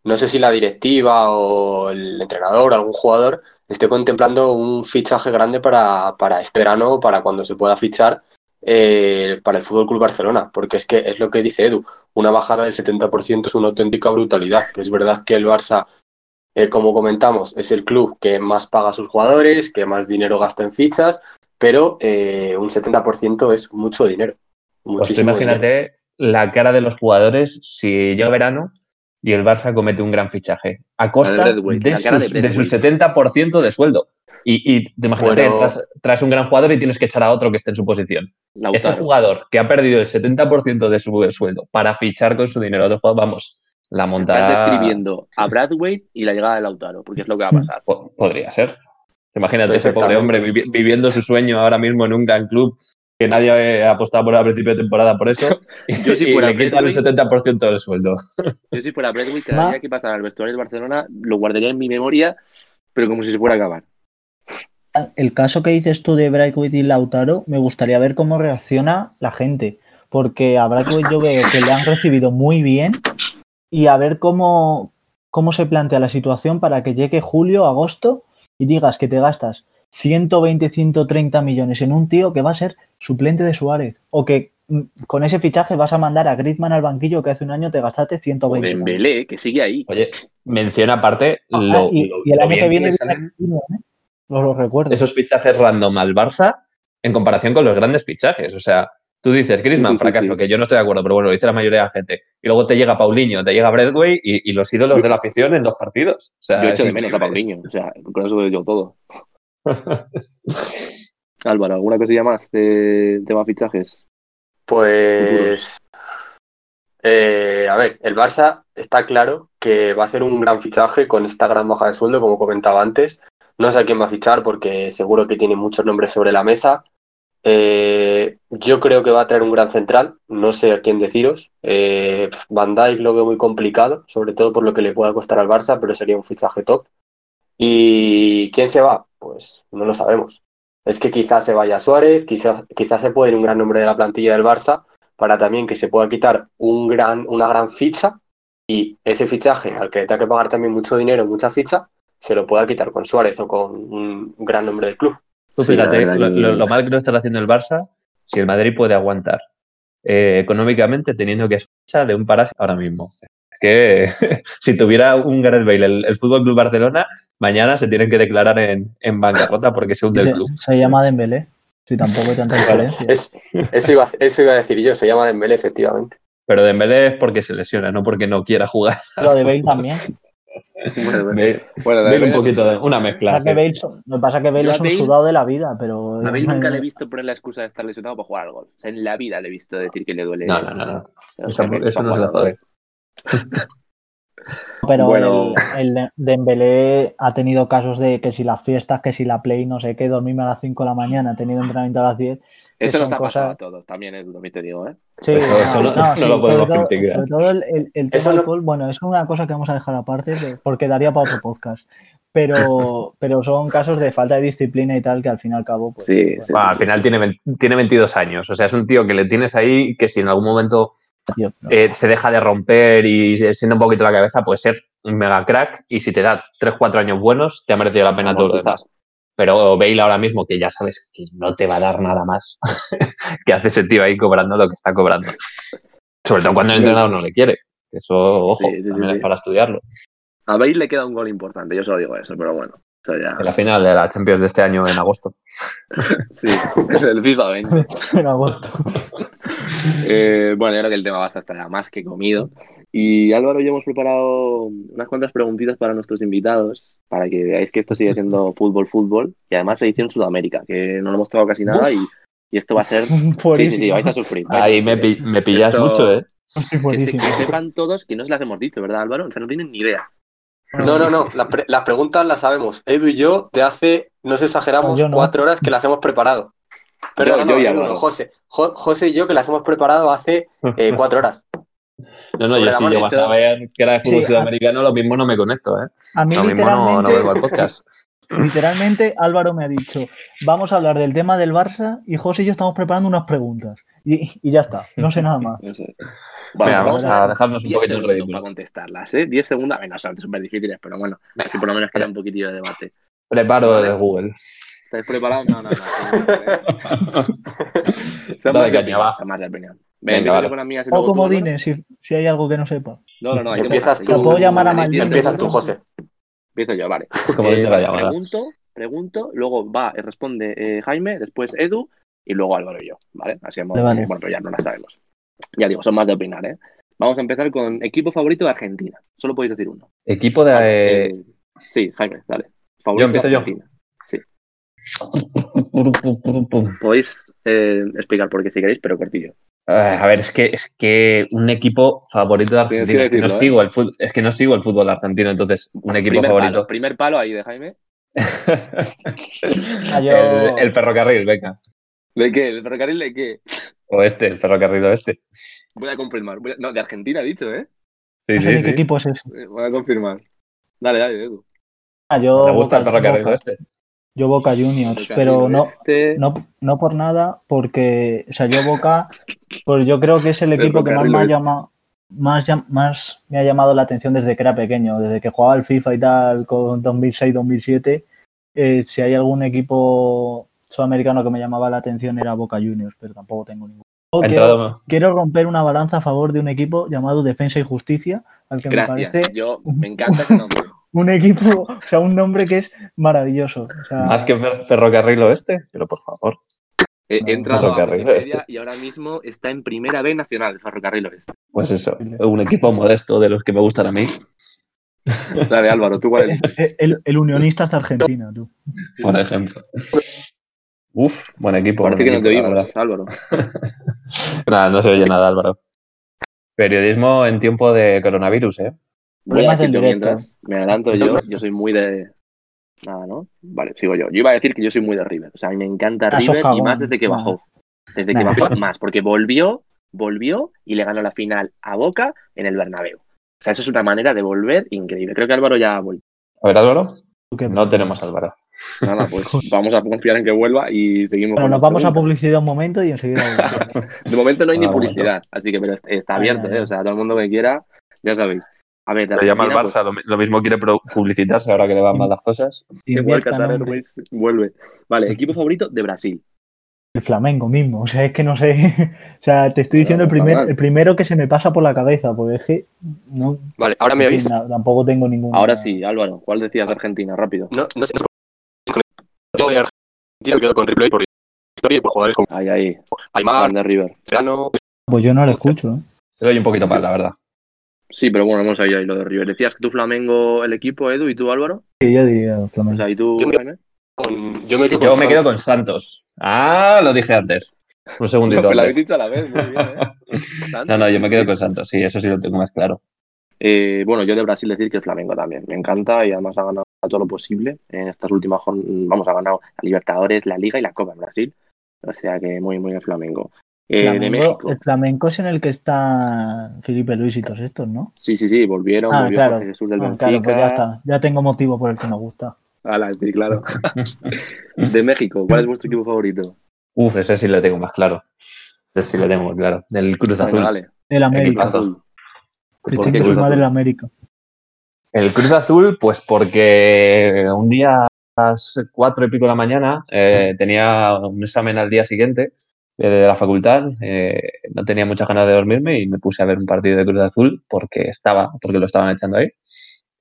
no sé si la directiva o el entrenador o algún jugador esté contemplando un fichaje grande para, para este verano, para cuando se pueda fichar eh, para el Fútbol Club Barcelona, porque es que es lo que dice Edu, una bajada del 70% es una auténtica brutalidad. Es verdad que el Barça, eh, como comentamos, es el club que más paga a sus jugadores, que más dinero gasta en fichas, pero eh, un 70% es mucho dinero. Pues imagínate la cara de los jugadores si llega verano y el Barça comete un gran fichaje a costa de, de su 70% de sueldo. Y, y te imagínate, traes, un gran jugador y tienes que echar a otro que esté en su posición. Ese jugador que ha perdido el 70% de su sueldo para fichar con su dinero, vamos, la montada. Estás describiendo a Bradway y la llegada de Lautaro, porque es lo que va a pasar. Podría ser. Imagínate ese pobre hombre viviendo su sueño ahora mismo en un gran club que nadie ha apostado por al principio de temporada por eso. yo si fuera y le quitan el 70% del sueldo. Yo si fuera Bradway, cada día que pasara al vestuario del Barcelona lo guardaría en mi memoria, pero como si se fuera a acabar el caso que dices tú de Braithwaite y Lautaro, me gustaría ver cómo reacciona la gente. Porque a Braithwaite yo veo que le han recibido muy bien y a ver cómo, cómo se plantea la situación para que llegue julio, agosto y digas que te gastas 120, 130 millones en un tío que va a ser suplente de Suárez. O que mm, con ese fichaje vas a mandar a Griezmann al banquillo que hace un año te gastaste 120. O Dembélé, que sigue ahí. Oye, menciona aparte ah, lo, y, el año que viene... No lo recuerdo. Esos fichajes random al Barça en comparación con los grandes fichajes. O sea, tú dices, Griezmann, fracaso, que yo no estoy de acuerdo, pero bueno, lo dice la mayoría de la gente. Y luego te llega Paulinho, te llega Bradway y, los ídolos de la afición en dos partidos. O sea, yo echo de menos a Paulinho, o sea, con eso yo todo. Álvaro, ¿alguna cosilla más de tema fichajes? Pues. Eh, a ver, el Barça está claro que va a hacer un gran fichaje con esta gran baja de sueldo, como comentaba antes. No sé a quién va a fichar porque seguro que tiene muchos nombres sobre la mesa. Eh, yo creo que va a traer un gran central, no sé a quién deciros. Eh, Van Dijk lo veo muy complicado, sobre todo por lo que le pueda costar al Barça, pero sería un fichaje top. ¿Y quién se va? Pues no lo sabemos. es que quizás se vaya Suárez, quizás, quizás se puede ir un gran nombre de la plantilla del Barça para también que se pueda quitar un gran, una gran ficha y ese fichaje al que le tenga que pagar también mucho dinero, mucha ficha, se lo pueda quitar con Suárez o con un gran nombre del club. Tú fíjate, lo, mal que no está haciendo el Barça, si el Madrid puede aguantar eh, económicamente teniendo que escuchar de un parásito ahora mismo. Es que si tuviera un Gareth Bale, el, el Fútbol Club Barcelona, mañana se tienen que declarar en, en bancarrota porque se hunde el club. Se llama Dembélé. Si tampoco hay tanta diferencia. eso, iba, eso iba a decir yo, se llama Dembélé, efectivamente. Pero Dembélé es porque se lesiona, no porque no quiera jugar. Lo de Bale también. Bueno, bueno, un poquito de una mezcla. me pasa que Bale es un sudado de la vida, pero. A Bale nunca le he visto poner la excusa de estar lesionado para jugar al gol. O sea, en la vida le he visto decir que le duele. No, no, no. no. Eso, eso no se lo jode. Pero bueno. el, el Dembélé ha tenido casos de que si las fiestas, que si la play, no sé qué, dormirme a las 5 de la mañana, ha tenido entrenamiento a las 10 eso nos ha pasado a todos, también, es también te digo, ¿eh? Sí, eso, no, lo podemos criticar. Sobre todo el, el, tema del alcohol, bueno, es una cosa que vamos a dejar aparte porque daría para otro podcast. Pero, pero son casos de falta de disciplina y tal que al fin y al cabo. Pues, sí, al final tiene, tiene 22 años. O sea, es un tío que le tienes ahí que si en algún momento eh, se deja de romper y se siente un poquito la cabeza, puede ser un mega crack. Y si te da 3-4 años buenos, te ha merecido la pena todo lo demás. Pero Bale ahora mismo, que ya sabes que no te va a dar nada más, que hace ese tío ahí cobrando lo que está cobrando. Sobre todo cuando el entrenador no le quiere. Eso, ojo, también es para estudiarlo. A Bale le queda un gol importante, yo solo digo eso, pero bueno. En la final de la Champions de este año en agosto. sí, es el FIFA 20. en agosto. Eh, bueno, yo creo que el tema va a estar más que comido. Y Álvaro y yo hemos preparado unas cuantas preguntitas para nuestros invitados, para que veáis que esto sigue siendo fútbol, fútbol, y además edición Sudamérica, que no lo hemos tocado casi nada y, y esto va a ser... sí, sí, sí, vais a sufrir. Ahí me, me, pillas mucho, ¿eh? Que, que, sepan todos que no se las hemos dicho, ¿verdad, Álvaro? O sea, no tienen ni idea. No, no, no. Las, las preguntas las sabemos. Edu y yo, de hace, no se exageramos, cuatro horas que las hemos preparado. Pero yo, no, no, José. José y yo que las hemos preparado hace eh, cuatro horas. No, no, yo si yo vas a ver que era de fútbol sudamericano, lo mismo no me conecto, ¿eh? A mí lo mismo no, no veo el podcast. Literalmente, Álvaro me ha dicho, vamos a hablar del tema del Barça y José y yo estamos preparando unas preguntas. Y, y ya está, no sé nada más. Vale, vamos a dejarnos un poquito de ridículo. para contestarlas, ¿eh? 10 segundos, bueno, son súper difíciles, pero bueno, así por lo menos queda un poquitillo de debate. Preparo de Google. ¿Estáis preparados? No, no, no. Se Dale, caña, va. Más de opinión. Venga, vale. con las mías y o como Dine, si, si hay algo que no sepa. No, no, no. Empiezas tú. Lo puedo llamar a. Empiezas tú, José. Empiezo yo, vale. Como eh, vale pregunto, pregunto, luego va, y responde eh, Jaime, después Edu y luego Álvaro y yo, ¿vale? Así hemos, vale. bueno, pero ya no la sabemos. Ya digo, son más de opinar, ¿eh? Vamos a empezar con equipo favorito de Argentina. Solo podéis decir uno. Equipo de. Eh... Sí, Jaime, dale. Favorito yo empiezo de Argentina. yo. Podéis eh, explicar por qué si queréis, pero cortillo. A ver, es que, es que un equipo favorito de Argentina. Decirlo, no ¿eh? sigo el fútbol, es que no sigo el fútbol argentino, entonces un equipo primer favorito. Palo, primer palo ahí de Jaime. el, el, ferrocarril, venga. ¿De qué? ¿El ferrocarril de qué? Oeste, el ferrocarril oeste. Voy a confirmar. Voy a... No, de Argentina ha dicho, ¿eh? Sí, sí, ¿Qué sí. equipo es ese? Voy a confirmar. Dale, dale, Edu. Ah, yo ¿Te gusta el ferrocarril oeste? Yo Boca Juniors, pero no, este... no, no por nada, porque, o sea, yo Boca, pues yo creo que es el equipo que más me ha llamado, más, más me ha llamado la atención desde que era pequeño, desde que jugaba al FIFA y tal con 2006-2007. Eh, si hay algún equipo sudamericano que me llamaba la atención era Boca Juniors, pero tampoco tengo ninguno. Quiero, quiero, romper una balanza a favor de un equipo llamado Defensa y Justicia, al que Gracias. me parece. Yo me encanta ese nombre. Un equipo, o sea, un nombre que es maravilloso. O sea, Más que Ferrocarril Oeste, pero por favor. He entrado a Wikipedia y ahora mismo está en primera B nacional, el Ferrocarril Oeste. Pues eso, un equipo modesto de los que me gustan a mí. Dale, Álvaro, ¿tú cuál es? El, el, el unionista de Argentina, tú. Por ejemplo. Uf, buen equipo. Parece buen que equipo, no te oímos, Álvaro. nada, no se oye nada, Álvaro. Periodismo en tiempo de coronavirus, ¿eh? Voy a decir mientras me adelanto yo, yo soy muy de... Nada, ¿no? Vale, sigo yo. Yo iba a decir que yo soy muy de River. O sea, a mí me encanta Ah, River y más desde que bajó. Desde que bajó más, porque volvió, volvió y le ganó la final a Boca en el Bernabéu. O sea, eso es una manera de volver increíble. Creo que Álvaro ya ha vuelto. A ver, Álvaro. No tenemos Álvaro. Nada, pues vamos a confiar en que vuelva y seguimos. Bueno, nos vamos a publicidad un momento y enseguida. de momento no hay ni publicidad, así que pero está abierto, ¿eh? O sea, todo el mundo que quiera, ya sabéis. A ver, Se llama el Barça, pues lo mismo quiere publicitarse ahora que le van mal las cosas. Igual vuelve. Vale, equipo favorito de Brasil. El Flamengo mismo, o sea, es que no sé. o sea, te estoy diciendo el, primer, el primero que se me pasa por la cabeza, porque es que no. Vale, ahora me oís. tampoco tengo ningún. Ahora sí, Álvaro, ¿cuál decías de Argentina? Rápido. No, no sé. Yo de Argentina quedo con Ripley por historia y por jugadores como. Ahí, ahí. Aymar, de River. Serrano. Pues yo no lo escucho, ¿eh? Se oye un poquito más, la verdad. Sí, pero bueno, hemos ahí, ahí lo de River. Decías que tú Flamengo el equipo, Edu, y tú Álvaro. Sí, yo diría Flamengo. O sea, ¿y tú, yo me? Con, yo me, quedo, yo con me quedo con Santos. Ah, lo dije antes. Un segundito. Pues lo habéis dicho a la vez, muy bien, ¿eh? no, no, yo me quedo con Santos, sí, eso sí lo tengo más claro. Eh, bueno, yo de Brasil decir que el Flamengo también. Me encanta y además ha ganado todo lo posible en estas últimas Vamos, ha ganado la Libertadores, la Liga y la Copa en Brasil. O sea que muy, muy el Flamengo. Eh, de México. El flamenco es en el que está Felipe Luis y todos estos, ¿no? Sí, sí, sí, volvieron. Ah, volvió claro. Jesús del Ah, claro, pues ya está. Ya tengo motivo por el que me gusta. Ala, sí, claro. de México, ¿cuál es vuestro equipo favorito? Uf, ese sí le tengo más claro. Ese sí le tengo claro. Del Cruz Venga, Azul. dale. El América. Cruz Azul. Que ¿Por qué chingue su Cruz madre Azul? el América. El Cruz Azul, pues porque un día a las cuatro y pico de la mañana eh, tenía un examen al día siguiente de la facultad. eh, no tenía muchas ganas de dormirme y me puse a ver un partido de Cruz Azul porque estaba, porque lo estaban echando ahí.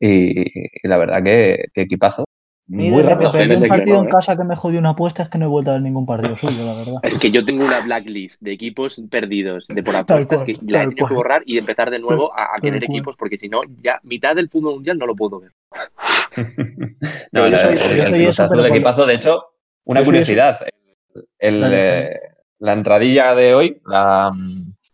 Y, y la verdad que, que equipazo. Y Muy desde raro. que perdí un partido en ¿eh? casa que me jodió una apuesta es que no he vuelto a ver ningún partido suyo, la verdad. Es que yo tengo una blacklist de equipos perdidos de por apuestas cual, que la he tenido que borrar y empezar de nuevo a, a querer equipos porque si no, ya mitad del fútbol mundial no lo puedo ver. No, yo soy- el- yo el soy eso, pero por- equipazo. De hecho, una curiosidad. El, Dale, eh, la entradilla de hoy, la,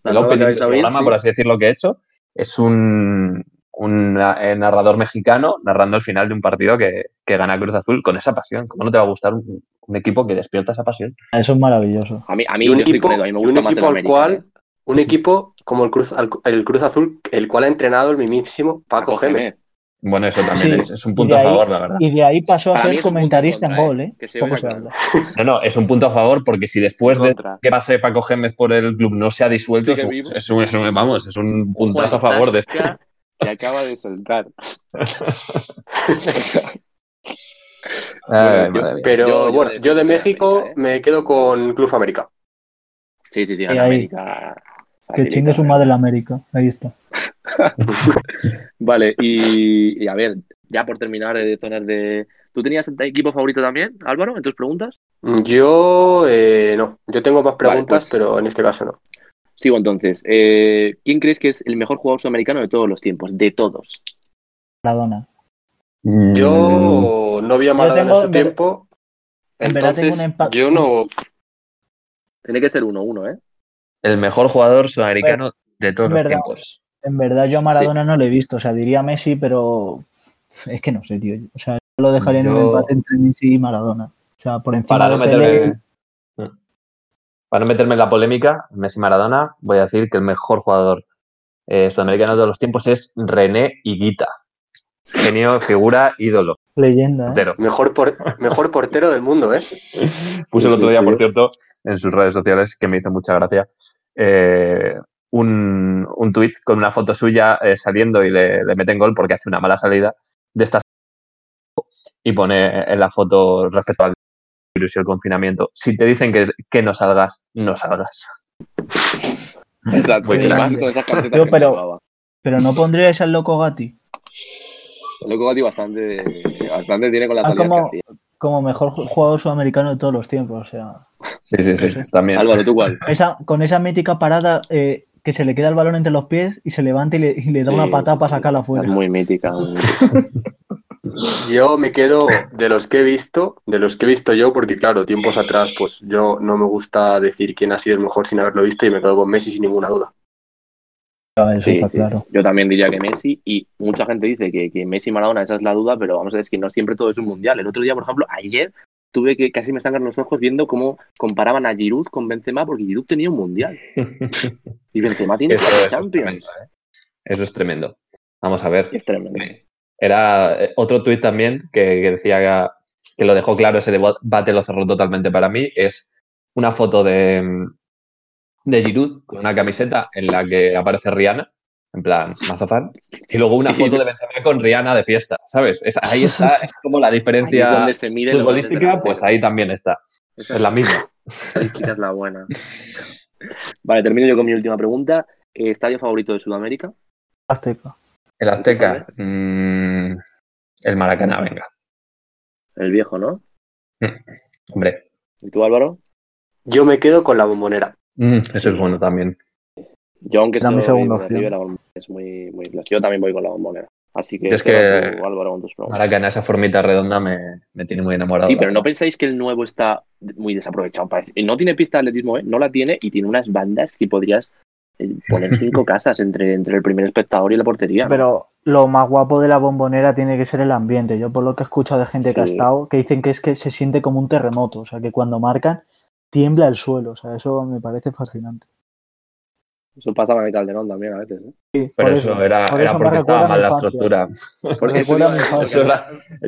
La el opening del programa, sí. por así decirlo, que he hecho, es un, un eh, narrador mexicano narrando el final de un partido que, que gana Cruz Azul con esa pasión. ¿Cómo no te va a gustar un, un equipo que despierta esa pasión? Eso es maravilloso. A mí, a mí un equipo, a mí me gusta un más el equipo al cual, un equipo como el Cruz, el Cruz Azul, el cual ha entrenado el mismísimo Paco, Paco Gémez. Gémez. Bueno, eso también Sí, es, es un punto a favor, la verdad. Y de ahí pasó a ser en comentarista en gol, ¿eh? ¿eh? Que se Poco se habla. No, no, es un punto a favor porque si después de que pase Paco Gémez por el club no se ha disuelto, es, un, es un- vamos, es un puntazo a favor de que acaba de soltar. Ay, yo-. Pero Yo- yo bueno, de- yo de México América, ¿eh? me quedo con Club América. Sí, sí, sí, ahí, América. Que chingue su ¿eh? madre el América. Ahí está. Vale, y, y a ver, ya por terminar de zonas de. ¿Tú tenías equipo favorito también, Álvaro, en tus preguntas? Yo eh, no, yo tengo más preguntas, pues. pero en este caso no. Sigo entonces. Eh, ¿Quién crees que es el mejor jugador sudamericano de todos los tiempos? De todos. Maradona. Mm, Yo no vi a Maradona tengo- en ver- tiempo, en verdad tengo entonces un empate. yo no... Tiene que ser uno, uno, ¿eh? el mejor jugador sudamericano de todos los verdad. tiempos. En verdad yo a Maradona no le he visto. O sea, diría Messi, pero es que no sé, tío. O sea, yo lo dejaría en un empate entre Messi y Maradona. O sea, por encima Para no, de Pelé. meterme, para no meterme en la polémica, Messi Maradona, voy a decir que el mejor jugador eh, sudamericano de todos los tiempos es René Higuita. Genio, figura, ídolo. Leyenda, ¿eh? Portero. Mejor, por- mejor portero del mundo, ¿eh? Puse el otro día, por cierto, en sus redes sociales, que me hizo mucha gracia, eh, un, un tuit con una foto suya eh, saliendo y le, le meten gol porque hace una mala salida de estas y pone en la foto respecto al virus y el confinamiento. Si te dicen que, que no salgas, no salgas. Exacto. Muy y más grande. con esas camisetas Tío, que pero-. Pero no pondríais al loco Gatti Loco Gatti bastante, bastante tiene con las Ah, como- que como mejor ju- jugador sudamericano de todos los tiempos. O sea, Sí, sí, sí, Sí, sí. también. Álvaro, ¿tú cuál? esa, con esa mítica parada eh, que se le queda el balón entre los pies y se levanta y le, y le da Sí, una patada para sacarla Es afuera. muy mítica. muy mítica. Yo me quedo de los que he visto, de los que he visto yo, porque claro, tiempos atrás, pues yo no me gusta decir quién ha sido el mejor sin haberlo visto y me quedo con Messi sin ninguna duda. Ah, Eso Sí, está sí. claro. Yo también diría que Messi, y mucha gente dice que, que Messi y Maradona, esa es la duda, pero vamos a ver, es que no siempre todo es un mundial. El otro día, por ejemplo, ayer tuve que casi me sangran los ojos viendo cómo comparaban a Giroud con Benzema, porque Giroud tenía un mundial y Benzema tiene Eso, cuatro eso es Champions. tremendo, ¿eh? Eso es tremendo. Vamos a ver. Es tremendo. Era eh, otro tuit también que, que decía que lo dejó claro, ese debate lo cerró totalmente para mí, es una foto de, de Giroud con una camiseta en la que aparece Rihanna, en plan, mazo fan, y luego una foto de Benzema con Rihanna de fiesta, ¿sabes? ahí está, es como la diferencia futbolística, pues ahí también está. Es la misma. es la buena. Vale, termino yo con mi última pregunta. ¿Estadio favorito de Sudamérica? Azteca. El Azteca. Mm, el Maracaná, venga. El viejo, ¿no? Mm, hombre. ¿Y tú, Álvaro? Yo me quedo con la bombonera. Mm, eso es bueno también. Yo, aunque sea mi segundo es muy, muy Yo también voy con la bombonera. Así que, es que Álvaro, con tus Maracaná, esa formita redonda me, me, tiene muy enamorado. Sí, pero no pensáis que el nuevo está muy desaprovechado. No tiene pista de atletismo, ¿eh? no la tiene y tiene unas bandas que podrías eh, poner cinco casas entre, entre el primer espectador y la portería. Pero lo más guapo de la bombonera tiene que ser el ambiente. Yo por lo que he escuchado de gente que ha estado, que dicen que es que se siente como un terremoto, o sea, que cuando marcan tiembla el suelo, o sea, eso me parece fascinante. Eso pasa en el Calderón también a veces. ¿eh? Sí, pero eso, era, era porque estaba mal la estructura.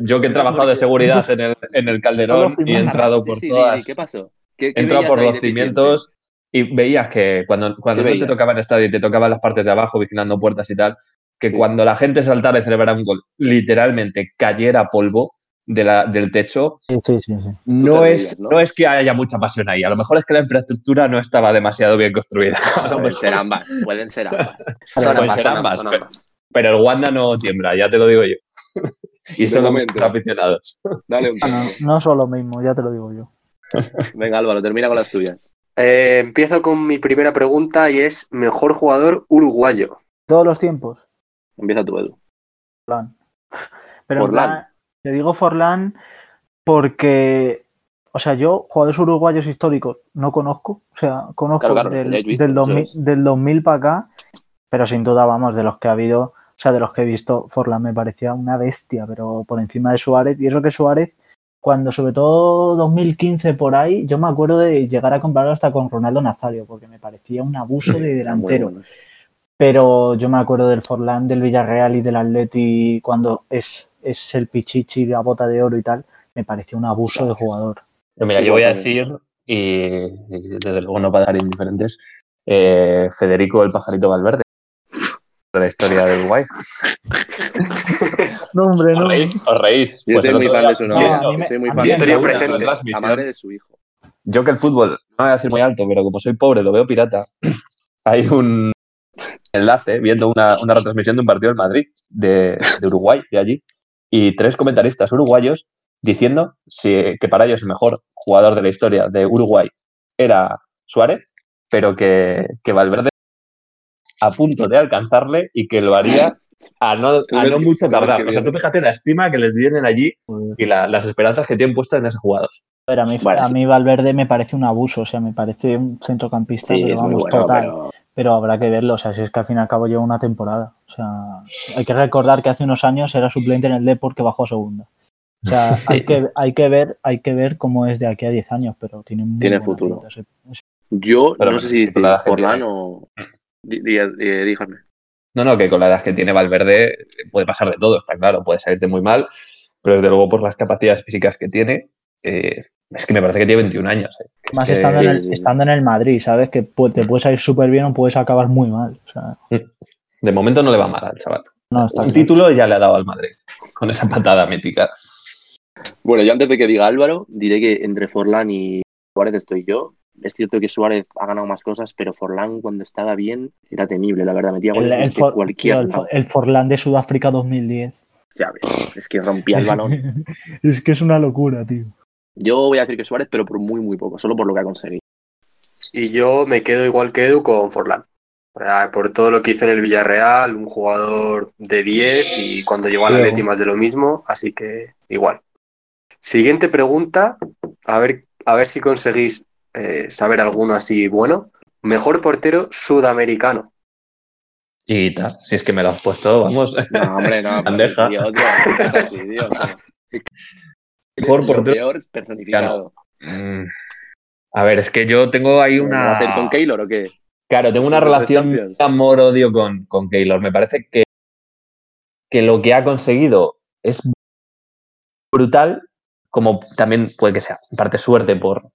yo que he trabajado de seguridad en el, en el Calderón y he entrado por todas. ¿Qué pasó? he entrado por los cimientos y veías que cuando, cuando no te tocaba el estadio y te tocaban las partes de abajo vigilando puertas y tal, que cuando la gente saltara y celebrara un gol, literalmente cayera polvo de la, del techo, no, es, ¿no? es que haya mucha pasión ahí. A lo mejor es que la infraestructura no estaba demasiado bien construida. Pueden ser ambas, pueden ser ambas. pueden ser ambas, pero, el Wanda no tiembla, ya te lo digo yo. y son los aficionados. Dale un no, no son lo mismo, ya te lo digo yo. Venga, Álvaro, termina con las tuyas. Eh, empiezo con mi primera pregunta y es mejor jugador uruguayo. Todos los tiempos. Empieza tú, Edu. Forlán. Pero Forlán. Te digo Forlán porque, o sea, yo jugadores uruguayos históricos no conozco. O sea, conozco del, del, 2000, del 2000 para acá, pero sin duda, vamos, de los que ha habido, o sea, de los que he visto, Forlán me parecía una bestia, pero por encima de Suárez. Y eso que Suárez, cuando sobre todo 2015 por ahí, yo me acuerdo de llegar a comprarlo hasta con Ronaldo Nazario, porque me parecía un abuso de delantero. Pero yo me acuerdo del Forlán, del Villarreal y del Atleti cuando es, es el Pichichi, la bota de oro y tal. Me pareció un abuso de jugador. Pero mira, yo voy a decir, y, desde luego no para dar indiferentes, eh, Federico el pajarito Valverde. La historia del Uruguay. no, hombre, no. ¿Os reís? Yo pues soy muy fan de su nombre. No, soy muy fan de, presente. La madre de su hijo. Yo que el fútbol, no voy a decir muy alto, pero como soy pobre, lo veo pirata. Hay un, enlace viendo una, retransmisión de un partido en Madrid, de, Uruguay, de allí, y tres comentaristas uruguayos diciendo que para ellos el mejor jugador de la historia de Uruguay era Suárez, pero que, Valverde a punto de alcanzarle y que lo haría a no, mucho tardar. O sea, tú fíjate la estima que les tienen allí y las esperanzas que tienen puestas en ese jugador. a mí, a mí Valverde me parece un abuso, o sea, me parece un centrocampista, pero vamos, total pero habrá que verlo. O sea, si es que al fin y al cabo lleva una temporada. O sea, hay que recordar que hace unos años era suplente en el Depor que bajó segunda. O sea, hay que, hay que ver, hay que ver cómo es de aquí a 10 años, pero tiene Tiene futuro. Yo no sé si Forlán o. Dígame. No, no, que con la edad que tiene Valverde puede pasar de todo, está claro, puede salirte muy mal, pero desde luego por las capacidades físicas que tiene, eh, es que me parece que tiene 21 años. Eh. Más estando, en el, estando en el Madrid, ¿sabes? Que te mm. puedes salir súper bien o puedes acabar muy mal. De momento no le va mal al chaval. Un título ya le ha dado al Madrid con esa patada mítica. Bueno, yo antes de que diga Álvaro, diré que entre Forlán y Suárez estoy yo. Es cierto que Suárez ha ganado más cosas, pero Forlán cuando estaba bien era temible, la verdad. Metía goles el, cualquier el, Forlán de Sudáfrica 2010. Ya ves, es que rompía el balón. es que es una locura, tío. Yo voy a decir que Suárez, pero por muy, muy poco, solo por lo que ha conseguido. Y yo me quedo igual que Edu con Forlán. Por todo lo que hizo en el Villarreal, un jugador de 10 y cuando llegó al Atleti más de lo mismo, así que igual. Siguiente pregunta, a ver, a ver si conseguís eh, saber alguno así bueno. Mejor portero sudamericano. Y si es que me lo has puesto, vamos. No, hombre, no. Bandeja. Por peor personificado. Mm. A ver, es que yo tengo ahí una. ¿Va a ser con Keylor o qué? Claro, tengo una relación amor-odio con, con Keylor. Me parece que, que lo que ha conseguido es brutal, como también puede que sea en parte suerte por,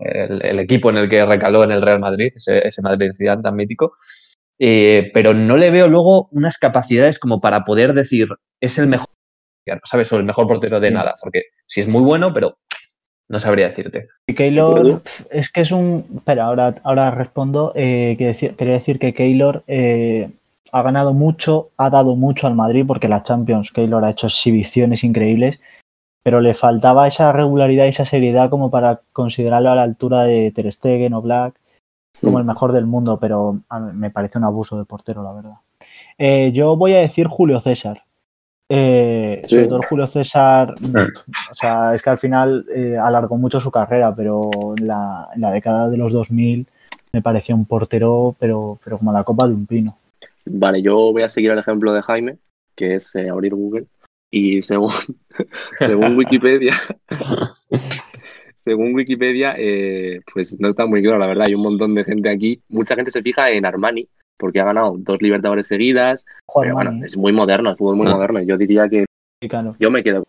el, equipo en el que recaló en el Real Madrid, ese, ese Madrid tan mítico, eh, pero no le veo luego unas capacidades como para poder decir es el mejor, ¿sabes? O el mejor portero de nada, porque si es muy bueno, pero no sabría decirte. Y Keylor es que es un. Espera, ahora, ahora respondo. Eh, quería, decir, que Keylor eh, ha ganado mucho, ha dado mucho al Madrid, porque la Champions, Keylor ha hecho exhibiciones increíbles, pero le faltaba esa regularidad y esa seriedad como para considerarlo a la altura de Ter Stegen o Black como el mejor del mundo, pero me parece un abuso de portero, la verdad. Eh, yo voy a decir Julio César. Eh, sobre todo Julio César, o sea, es que al final eh, alargó mucho su carrera, pero en la, década de los 2000 me parecía un portero, pero, pero como la copa de un pino. Vale, yo voy a seguir el ejemplo de Jaime, que es abrir Google, y según, según Wikipedia, según Wikipedia, eh, pues no está muy claro, la verdad. Hay un montón de gente aquí. Mucha gente se fija en Armani, porque ha ganado dos Libertadores seguidas. pero bueno, es muy moderno, es fútbol muy ah. moderno. Yo diría que yo me quedo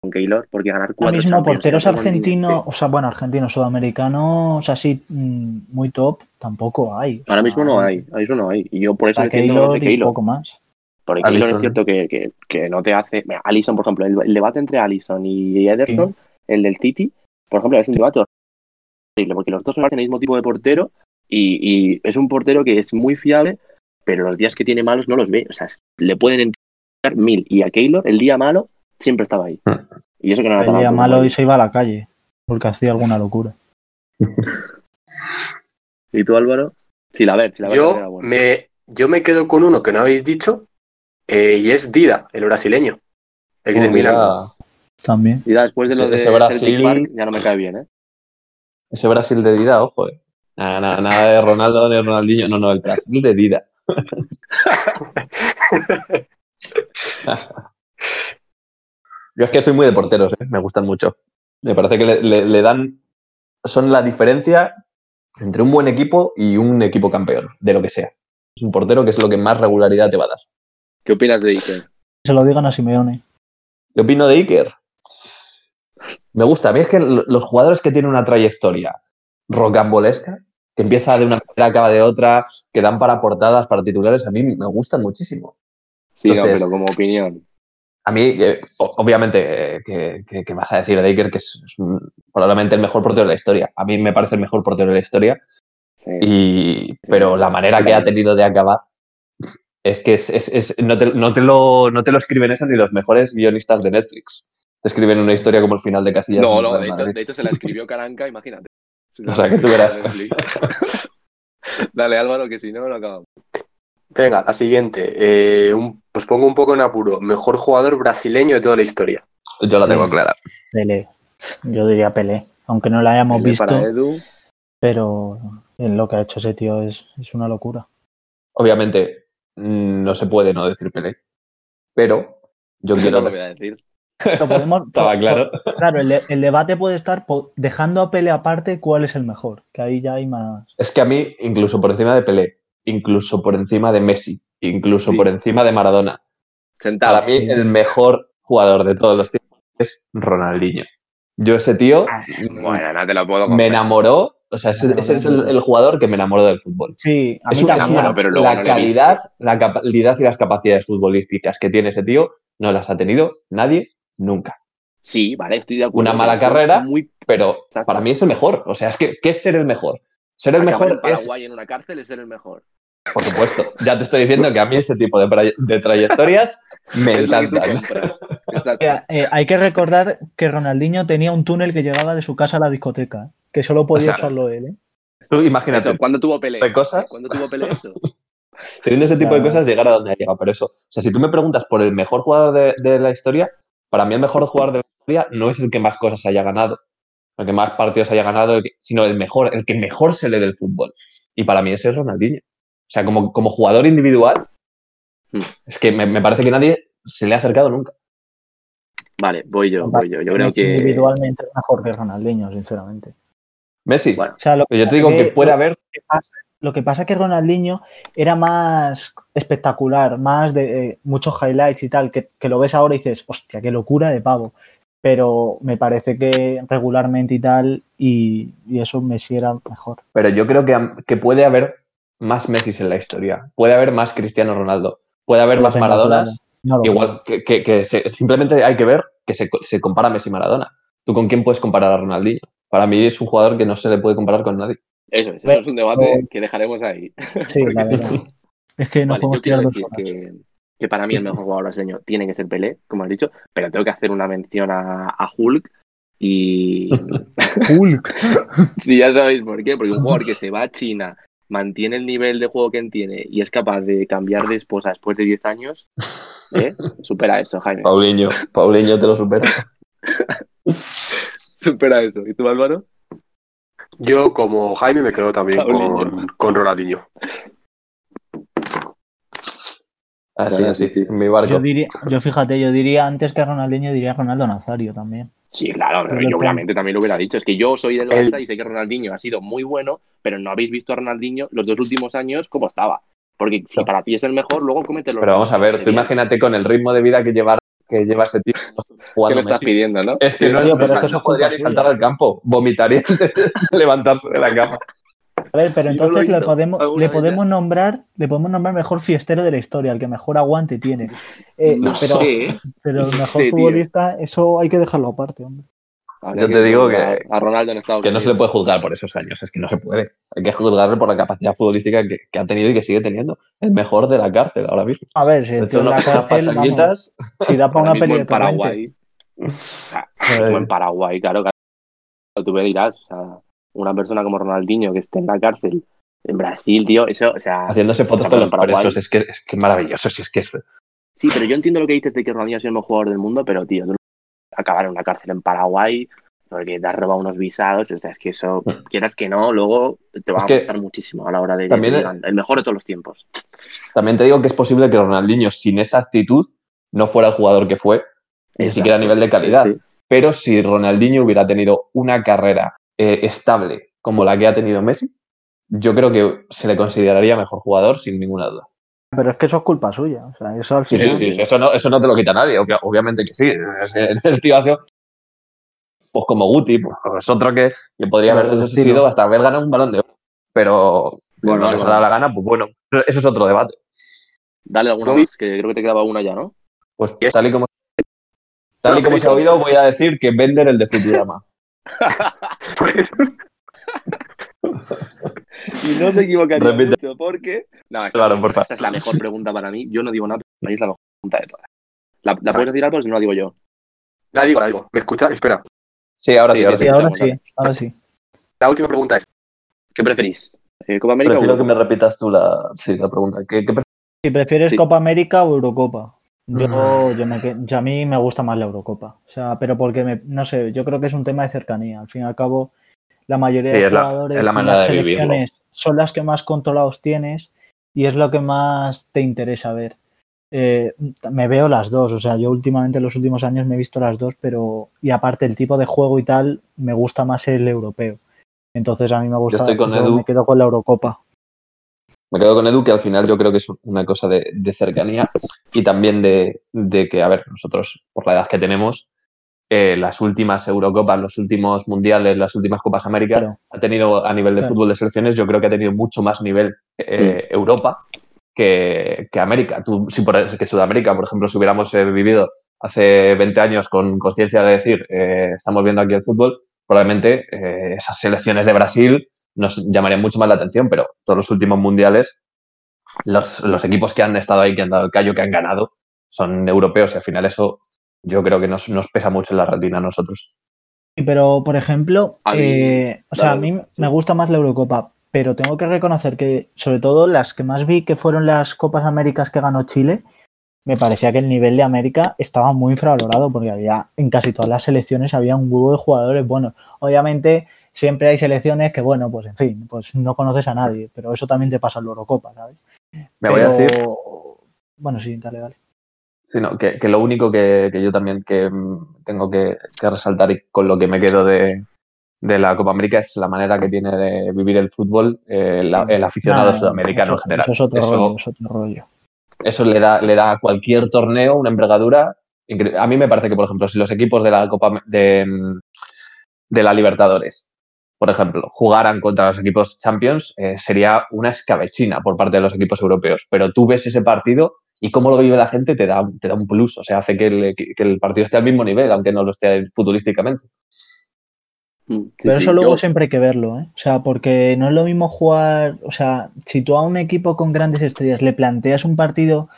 con Keylor, porque ganar cuatro. Ahora mismo, porteros argentinos, o sea, bueno, argentinos, sudamericanos, así mm, muy top, tampoco hay. Ahora mismo no hay, ahí eso no hay. Y yo por eso Keylor, y poco más. Porque Keylor es cierto que, que, no te hace. Mira, Allison, por ejemplo, el, debate entre Allison y Ederson, el del Titi, por ejemplo, es un debate horrible, porque los dos son el mismo tipo de portero y, es un portero que es muy fiable, pero los días que tiene malos no los ve. O sea, le pueden entrar mil. Y a Keylor, el día malo, siempre estaba ahí. Hmm. Y eso que no El día malo y se iba a la calle, porque hacía alguna locura. ¿Y tú, Álvaro? Sí, la ver, la yo, me, yo me quedo con uno que no habéis dicho, eh, y es Dida, el brasileño, el de Milán. También. Y después de lo de ese Brasil, ya no me cae bien, ¿eh? Ese Brasil de Dida, ojo, eh. Nada, nada, de Ronaldo ni Ronaldinho, no, no, el Brasil de Dida. Yo es que soy muy de porteros, ¿eh? me gustan mucho. Me parece que le, dan. Son la diferencia entre un buen equipo y un equipo campeón, de lo que sea. Es un portero que es lo que más regularidad te va a dar. ¿Qué opinas de Iker? Se lo digan a Simeone. ¿Qué opino de Iker? Me gusta. A mí es que los jugadores que tienen una trayectoria rocambolesca, que empieza de una manera, acaba de otra, que dan para portadas, para titulares, a mí me gustan muchísimo. Sí, pero como opinión. A mí, eh, obviamente, eh, ¿qué vas a decir de Iker? Que es, probablemente el mejor portero de la historia. A mí me parece el mejor portero de la historia. Y, pero la manera que ha tenido de acabar es que es, no, te, no, te lo, no te lo escriben eso ni los mejores guionistas de Netflix te escriben una historia como el final de Casillas. No, no, de hecho, se la escribió Caranca, imagínate. O sea, que tú verás. Dale, Álvaro, que si no, no acabamos. Venga, la siguiente. Eh, os pongo un poco en apuro. Mejor jugador brasileño de toda la historia. Yo la tengo clara. Pelé. Yo diría Pelé. Aunque no la hayamos visto. Pero en lo que ha hecho ese tío es, es una locura. Obviamente, mm, no se puede no decir Pelé. Pero yo quiero. No lo voy a decir. Estaba claro. claro, el, debate puede estar dejando a Pelé aparte cuál es el mejor, que ahí ya hay más. Es que a mí, incluso por encima de Pelé, incluso por encima de Messi, incluso por encima de Maradona, para mí el mejor jugador de todos los tiempos es Ronaldinho. Yo ese tío ah, bueno, no te lo puedo me enamoró, o sea, ese, es el, jugador que me enamoró del fútbol. Sí, a mí también. pero la calidad, la calidad y las capacidades futbolísticas que tiene ese tío no las ha tenido nadie nunca. Sí, vale, estoy de acuerdo. Una mala carrera, muy... pero para mí es el mejor. O sea, es que, ¿qué es ser el mejor? Ser el mejor en Paraguay en una cárcel es ser el mejor. Por supuesto. Ya te estoy diciendo que a mí ese tipo de, trayectorias me encantan. Eh, hay que recordar que Ronaldinho tenía un túnel que llegaba de su casa a la discoteca, que solo podía usarlo él. ¿eh? Tú imagínate. ¿Cuándo tuvo pelea? De cosas. ¿Cuándo tuvo pelea eso? Teniendo ese tipo de cosas, llegar a donde ha llegado. Pero eso, o sea, si tú me preguntas por el mejor jugador de la historia, para mí el mejor jugador de la historia no es el que más cosas haya ganado, el que más partidos haya ganado, sino el mejor, el que mejor se lee del fútbol. Y para mí ese es Ronaldinho. O sea, como, como jugador individual, hmm. es que me, parece que nadie se le ha acercado nunca. Vale, voy yo, voy yo. Yo creo que. Individualmente es mejor que Ronaldinho, sinceramente. Messi. Bueno, o sea, yo te digo que puede haber. Lo que pasa es que Ronaldinho era más espectacular, más de eh, muchos highlights y tal, que, lo ves ahora y dices, hostia, qué locura de pavo. pero me parece que regularmente y tal, y, eso Messi era mejor. Pero yo creo que, que, puede haber más Messi en la historia, puede haber más Cristiano Ronaldo, puede haber más Maradonas, igual que, simplemente hay que ver que se, se compara Messi y Maradona. ¿Tú con quién puedes comparar a Ronaldinho? Para mí es un jugador que no se le puede comparar con nadie. Eso es, eso es un debate que dejaremos ahí. Sí, la verdad. Es que no podemos tirar dos que, que, para mí el mejor jugador brasileño tiene que ser Pelé, como has dicho, pero tengo que hacer una mención a, Hulk y... Hulk. sí, ya sabéis por qué, porque un jugador que se va a China, mantiene el nivel de juego que tiene y es capaz de cambiar de esposa después de 10 años, ¿eh? supera eso, Jaime. Paulinho, Paulinho te lo supera. supera eso. ¿Y tú, Álvaro? Yo, como Jaime, me quedo también con, con Ronaldinho. Así, así, sí. mi barco. Yo, diría, yo fíjate, yo diría antes que Ronaldinho, diría Ronaldo Nazario también. Sí, claro, yo obviamente también lo hubiera dicho. Es que yo soy del Barça y sé que Ronaldinho ha sido muy bueno, pero no habéis visto a Ronaldinho los dos últimos años cómo estaba. Porque si para ti es el mejor, luego comete los Pero vamos a ver, tú imagínate con el ritmo de vida que lleva, que lleva ese tipo ¿Qué le estás pidiendo, no? Es que no, no, pero es que podría ni saltar al campo, vomitaría antes de levantarse de la cama. A ver, pero entonces le podemos, le podemos nombrar, le podemos nombrar mejor fiestero de la historia, el que mejor aguante tiene. Eh, no pero, sé. pero el mejor futbolista, eso hay que dejarlo aparte, hombre. Yo te digo que, a Ronaldo en Estados que no se le puede juzgar por esos años, es que no se puede. Hay que juzgarle por la capacidad futbolística que, ha tenido y que sigue teniendo. El mejor de la cárcel ahora mismo. A ver, si en la cárcel, vamos, si da para una pelea en Paraguay. O sea, en Paraguay, claro, claro. Tú me dirás, o sea, una persona como Ronaldinho que esté en la cárcel en Brasil, tío, eso, o sea. Haciéndose fotos con los presos, es que es que maravilloso, si es que es. Sí, pero yo entiendo lo que dices de que Ronaldinho es el mejor jugador del mundo, pero, tío, tú no acabar en una cárcel en Paraguay porque te has robado unos visados, o sea, es que eso, mm. quieras que no, luego te va a costar muchísimo a la hora de también, el mejor de todos los tiempos. También te digo que es posible que Ronaldinho sin esa actitud no fuera el jugador que fue, ni siquiera a nivel de calidad. Pero si Ronaldinho hubiera tenido una carrera eh, estable como la que ha tenido Messi, yo creo que se le consideraría mejor jugador sin ninguna duda. Pero es que eso es culpa suya. O sea, eso al final. Sí, sí, eso, no, eso no te lo quita nadie, obviamente que sí. El tío ha sido, pues como Guti, pues es otro que, que podría haber sido hasta haber ganado un balón de oro. Pero bueno, no se da la gana, pues bueno, eso es otro debate. Dale alguna vez, que creo que te quedaba una ya, ¿no? Pues tal y como, tal y como se ha oído, voy a decir que Bender el de Futurama. pues... y no se equivocaría mucho porque... No, esta, claro, por esta es la mejor pregunta para mí. Yo no digo nada, pero es la mejor pregunta de todas. ¿La, la puedes decir algo si no la digo yo? La digo, la digo. ¿Me escuchas? Espera. Sí, ahora sí, ahora sí. Ahora sí, ahora sí. La última pregunta es: ¿Qué preferís? Eh, ¿Copa América Prefiero o que me repitas tú la, sí, la pregunta. ¿Qué, qué si prefieres Copa América o Eurocopa. Yo, mm. yo, me, yo, a mí me gusta más la Eurocopa. O sea, pero porque, me, no sé, yo creo que es un tema de cercanía. Al fin y al cabo, la mayoría de jugadores la, las selecciones son las que más controlados tienes y es lo que más te interesa ver. Eh, me veo las dos, o sea, yo últimamente en los últimos años me he visto las dos, pero y aparte el tipo de juego y tal, me gusta más el europeo. Entonces a mí me gusta, yo, me quedo con la Eurocopa. Me quedo con Edu, que al final yo creo que es una cosa de, cercanía y también de, que, a ver, nosotros por la edad que tenemos, eh, las últimas Eurocopas, los últimos Mundiales, las últimas Copas América, ha tenido a nivel de fútbol de selecciones, yo creo que ha tenido mucho más nivel eh, Europa que, América. Tú, si por, que Sudamérica, por ejemplo, si hubiéramos eh, vivido hace 20 años con conciencia de decir, eh, estamos viendo aquí el fútbol, probablemente esas selecciones de Brasil nos llamarían mucho más la atención, pero todos los últimos mundiales, los, los equipos que han estado ahí, que han dado el callo, que han ganado, son europeos y al final eso yo creo que nos, nos pesa mucho en la retina a nosotros. Pero, por ejemplo, o sea, a mí me gusta más la Eurocopa, pero tengo que reconocer que, sobre todo las que más vi, que fueron las Copas Américas que ganó Chile, me parecía que el nivel de América estaba muy infravalorado porque había en casi todas las selecciones había un grupo de jugadores buenos. Obviamente siempre hay selecciones que, bueno, pues en fin, pues no conoces a nadie, pero eso también te pasa en la Eurocopa, ¿sabes? Me voy a decir... Bueno, sí, dale, dale. Que, lo único que, yo también que mm, tengo que resaltar y con lo que me quedo de, de la Copa América es la manera que tiene de vivir el fútbol eh, el aficionado sudamericano en general. Eso es otro, rollo, es otro rollo. Eso le da, le da a cualquier torneo una envergadura A mí me parece que, por ejemplo, si los equipos de la Copa de, de la Libertadores, por ejemplo, jugaran contra los equipos Champions, eh, sería una escabechina por parte de los equipos europeos. Pero tú ves ese partido y cómo lo vive la gente te da, te da un plus. O sea, hace que el, que el partido esté al mismo nivel, aunque no lo esté futurísticamente. Mm, Pero eso luego siempre hay que verlo, ¿eh? O sea, porque no es lo mismo jugar, o sea, si tú a un equipo con grandes estrellas le planteas un partido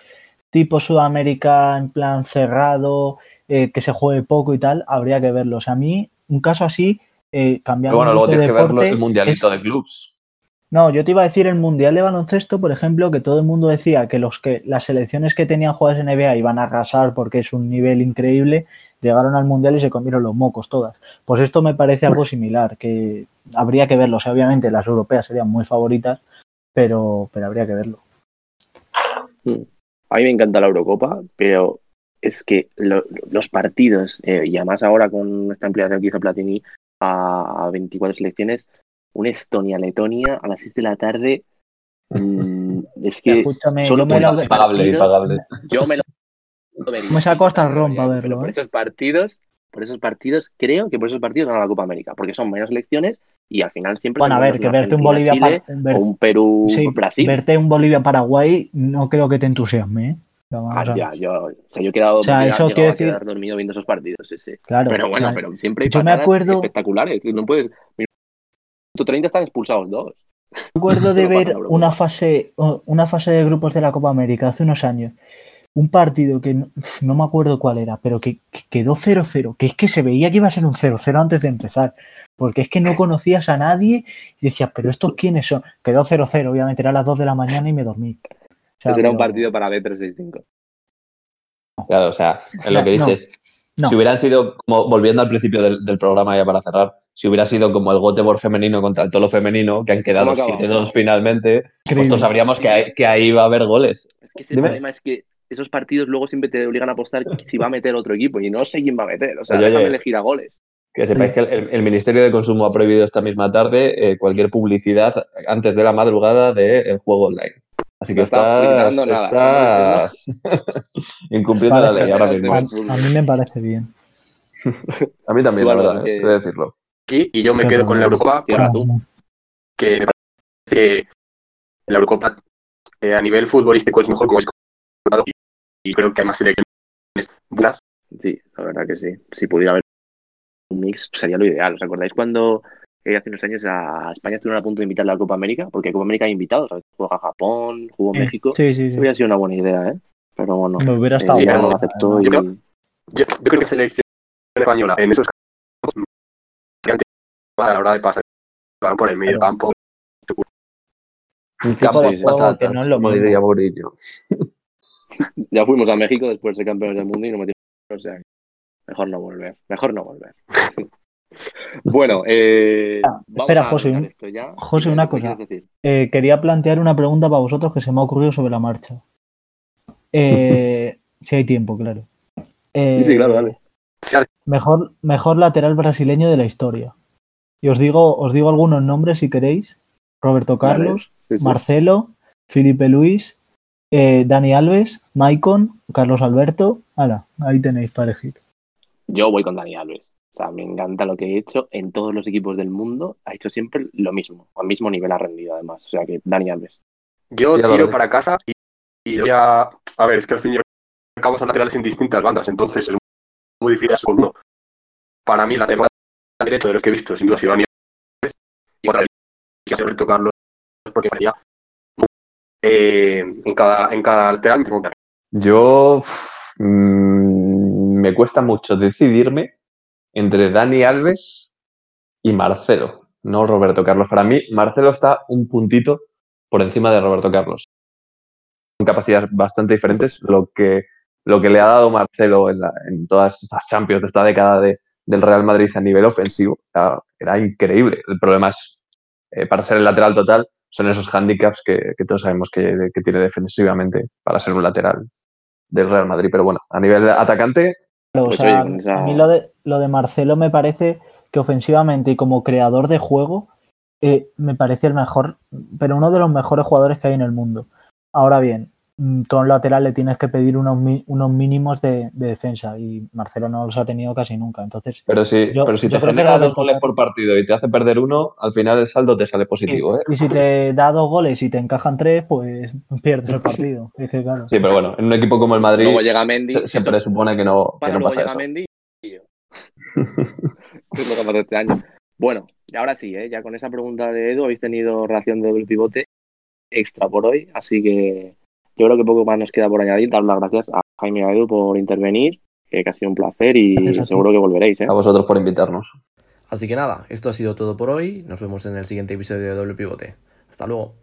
tipo Sudamérica en plan cerrado, eh, que se juegue poco y tal, habría que verlo. O sea, a mí, un caso así, eh, cambiando bueno, luego tienes que verlo el mundialito de clubs. No, yo te iba a decir el Mundial de Baloncesto, por ejemplo, que todo el mundo decía que, los que las selecciones que tenían jugadores en NBA iban a arrasar porque es un nivel increíble, llegaron al Mundial y se comieron los mocos todas. Pues esto me parece algo similar, que habría que verlo. O sea, obviamente las europeas serían muy favoritas, pero, pero habría que verlo. Hmm. A mí me encanta la Eurocopa, pero es que los partidos, eh, y además ahora con esta ampliación que hizo Platini a, a 24 selecciones, un Estonia-Letonia a las 6 de la tarde. Mm, es que Escúchame, yo me lo, impagable, Yo me lo me saco hasta el rompa a verlo. Por ¿eh? esos partidos, por esos partidos, creo que por esos partidos gana la Copa América, porque son menos selecciones y al final siempre. Bueno, a ver, que verte un Bolivia Chile, o un Perú Brasil. Verte un Bolivia Paraguay no creo que te entusiasme, ¿eh? Ah, ya, yo, o sea, yo he quedado, o sea, eso quiere decir... dormido viendo esos partidos, sí, sí. Claro, pero bueno, pero siempre hay yo me acuerdo... espectaculares. No puedes, 30 están expulsados dos. Recuerdo de ver una fase, una fase de grupos de la Copa América hace unos años. Un partido que no, me acuerdo cuál era, pero que, quedó 0-0, que es que se veía que iba a ser un 0-0 antes de empezar, porque es que no conocías a nadie y decías, pero estos quiénes son. Quedó 0-0, obviamente era a las 2 de la mañana y me dormí. O sea, era un partido para B365. Claro, o sea, es lo que dices. Si hubieran sido, como volviendo al principio del, del programa ya para cerrar, si hubiera sido como el Göteborg femenino contra el Tolo femenino, que han quedado 7-2 finalmente, pues todos sabríamos que, que, ahí va a haber goles. Es que el problema es que esos partidos luego siempre te obligan a apostar si va a meter otro equipo y no sé quién va a meter. O sea, déjame elegir a goles. Que sepáis que el, Ministerio de Consumo ha prohibido esta misma tarde eh, cualquier publicidad antes de la madrugada del juego online. Así que está estás, incumpliendo la ley ahora mismo. A, mí me parece bien. a mí también, la verdad, que... de decirlo y yo me quedo con la Eurocopa, que me parece que la Eurocopa eh, a nivel futbolístico es mejor como es y, y creo que hay más selecciones buenas. Sí, la verdad que sí. Si pudiera haber un mix sería lo ideal. ¿Os acordáis cuando eh, hace unos años a España estuvieron a punto de invitar a la Copa América? Porque Copa América ha invitado, ¿sabes? Juega Japón, jugó México. Sí, sí, sí. hubiera sido una buena idea, ¿eh? Pero bueno. Me hubiera estado eh, bueno. aceptó yo, creo, yo, creo que selección española en esos casos a la hora de pasar por el medio campo. Un campo de juego que no es lo diría Borillo. ya fuimos a México después de campeones del mundo y no metimos. O sea, mejor no volver. Mejor no volver. bueno, eh, ah, espera, José, José, una cosa. Eh, quería plantear una pregunta para vosotros que se me ha ocurrido sobre la marcha. Eh, si hay tiempo, claro. sí, sí, claro, dale. Mejor, mejor lateral brasileño de la historia. Y os digo, os digo algunos nombres si queréis. Roberto Carlos, Marcelo, Felipe Luis, eh, Dani Alves, Maicon, Carlos Alberto. Hala, ahí tenéis para elegir. Yo voy con Dani Alves. O sea, me encanta lo que he hecho en todos los equipos del mundo. Ha hecho siempre lo mismo. Al mismo nivel ha rendido, además. O sea, que Dani Alves. Yo tiro para casa y, voy a. A ver, es que al fin y al cabo son laterales en distintas bandas. Entonces es muy difícil hacer uno. Para mí, la temporada derecho de los que he visto, sin duda, Dani y otra que Roberto Carlos, porque parecía eh, en, cada, en cada lateral. Yo mmm, me cuesta mucho decidirme entre Dani Alves y Marcelo, no Roberto Carlos. Para mí, Marcelo está un puntito por encima de Roberto Carlos. Son capacidades bastante diferentes. Lo que, lo que le ha dado Marcelo en, en todas estas Champions de esta década de, del Real Madrid a nivel ofensivo era, increíble. El problema es, eh, para ser el lateral total, son esos handicaps que, todos sabemos que, tiene defensivamente para ser un lateral del Real Madrid. Pero bueno, a nivel atacante. Pues a mí lo de, lo de Marcelo me parece que ofensivamente y como creador de juego eh, me parece el mejor, pero uno de los mejores jugadores que hay en el mundo. Ahora bien, mm, todo lateral le tienes que pedir unos, unos mínimos de, defensa y Marcelo no los ha tenido casi nunca. Entonces, pero sí, pero si te genera dos goles por partido y te hace perder uno, al final el saldo te sale positivo. Y, ¿eh? y si te da dos goles y te encajan tres, pues pierdes el partido. Sí, pero bueno, en un equipo como el Madrid luego llega Mendy, se, se presupone que no, que no pasa llega Mendy es lo que pasa este año. Bueno, y ahora sí, ¿eh? ya con esa pregunta de Edu habéis tenido relación de doble pivote extra por hoy, así que yo creo que poco más nos queda por añadir. Dar las gracias a Jaime y a Edu por intervenir, que ha sido un placer y seguro que volveréis. ¿eh? A vosotros por invitarnos. Así que nada, esto ha sido todo por hoy. Nos vemos en el siguiente episodio de Doble Pivote. Hasta luego.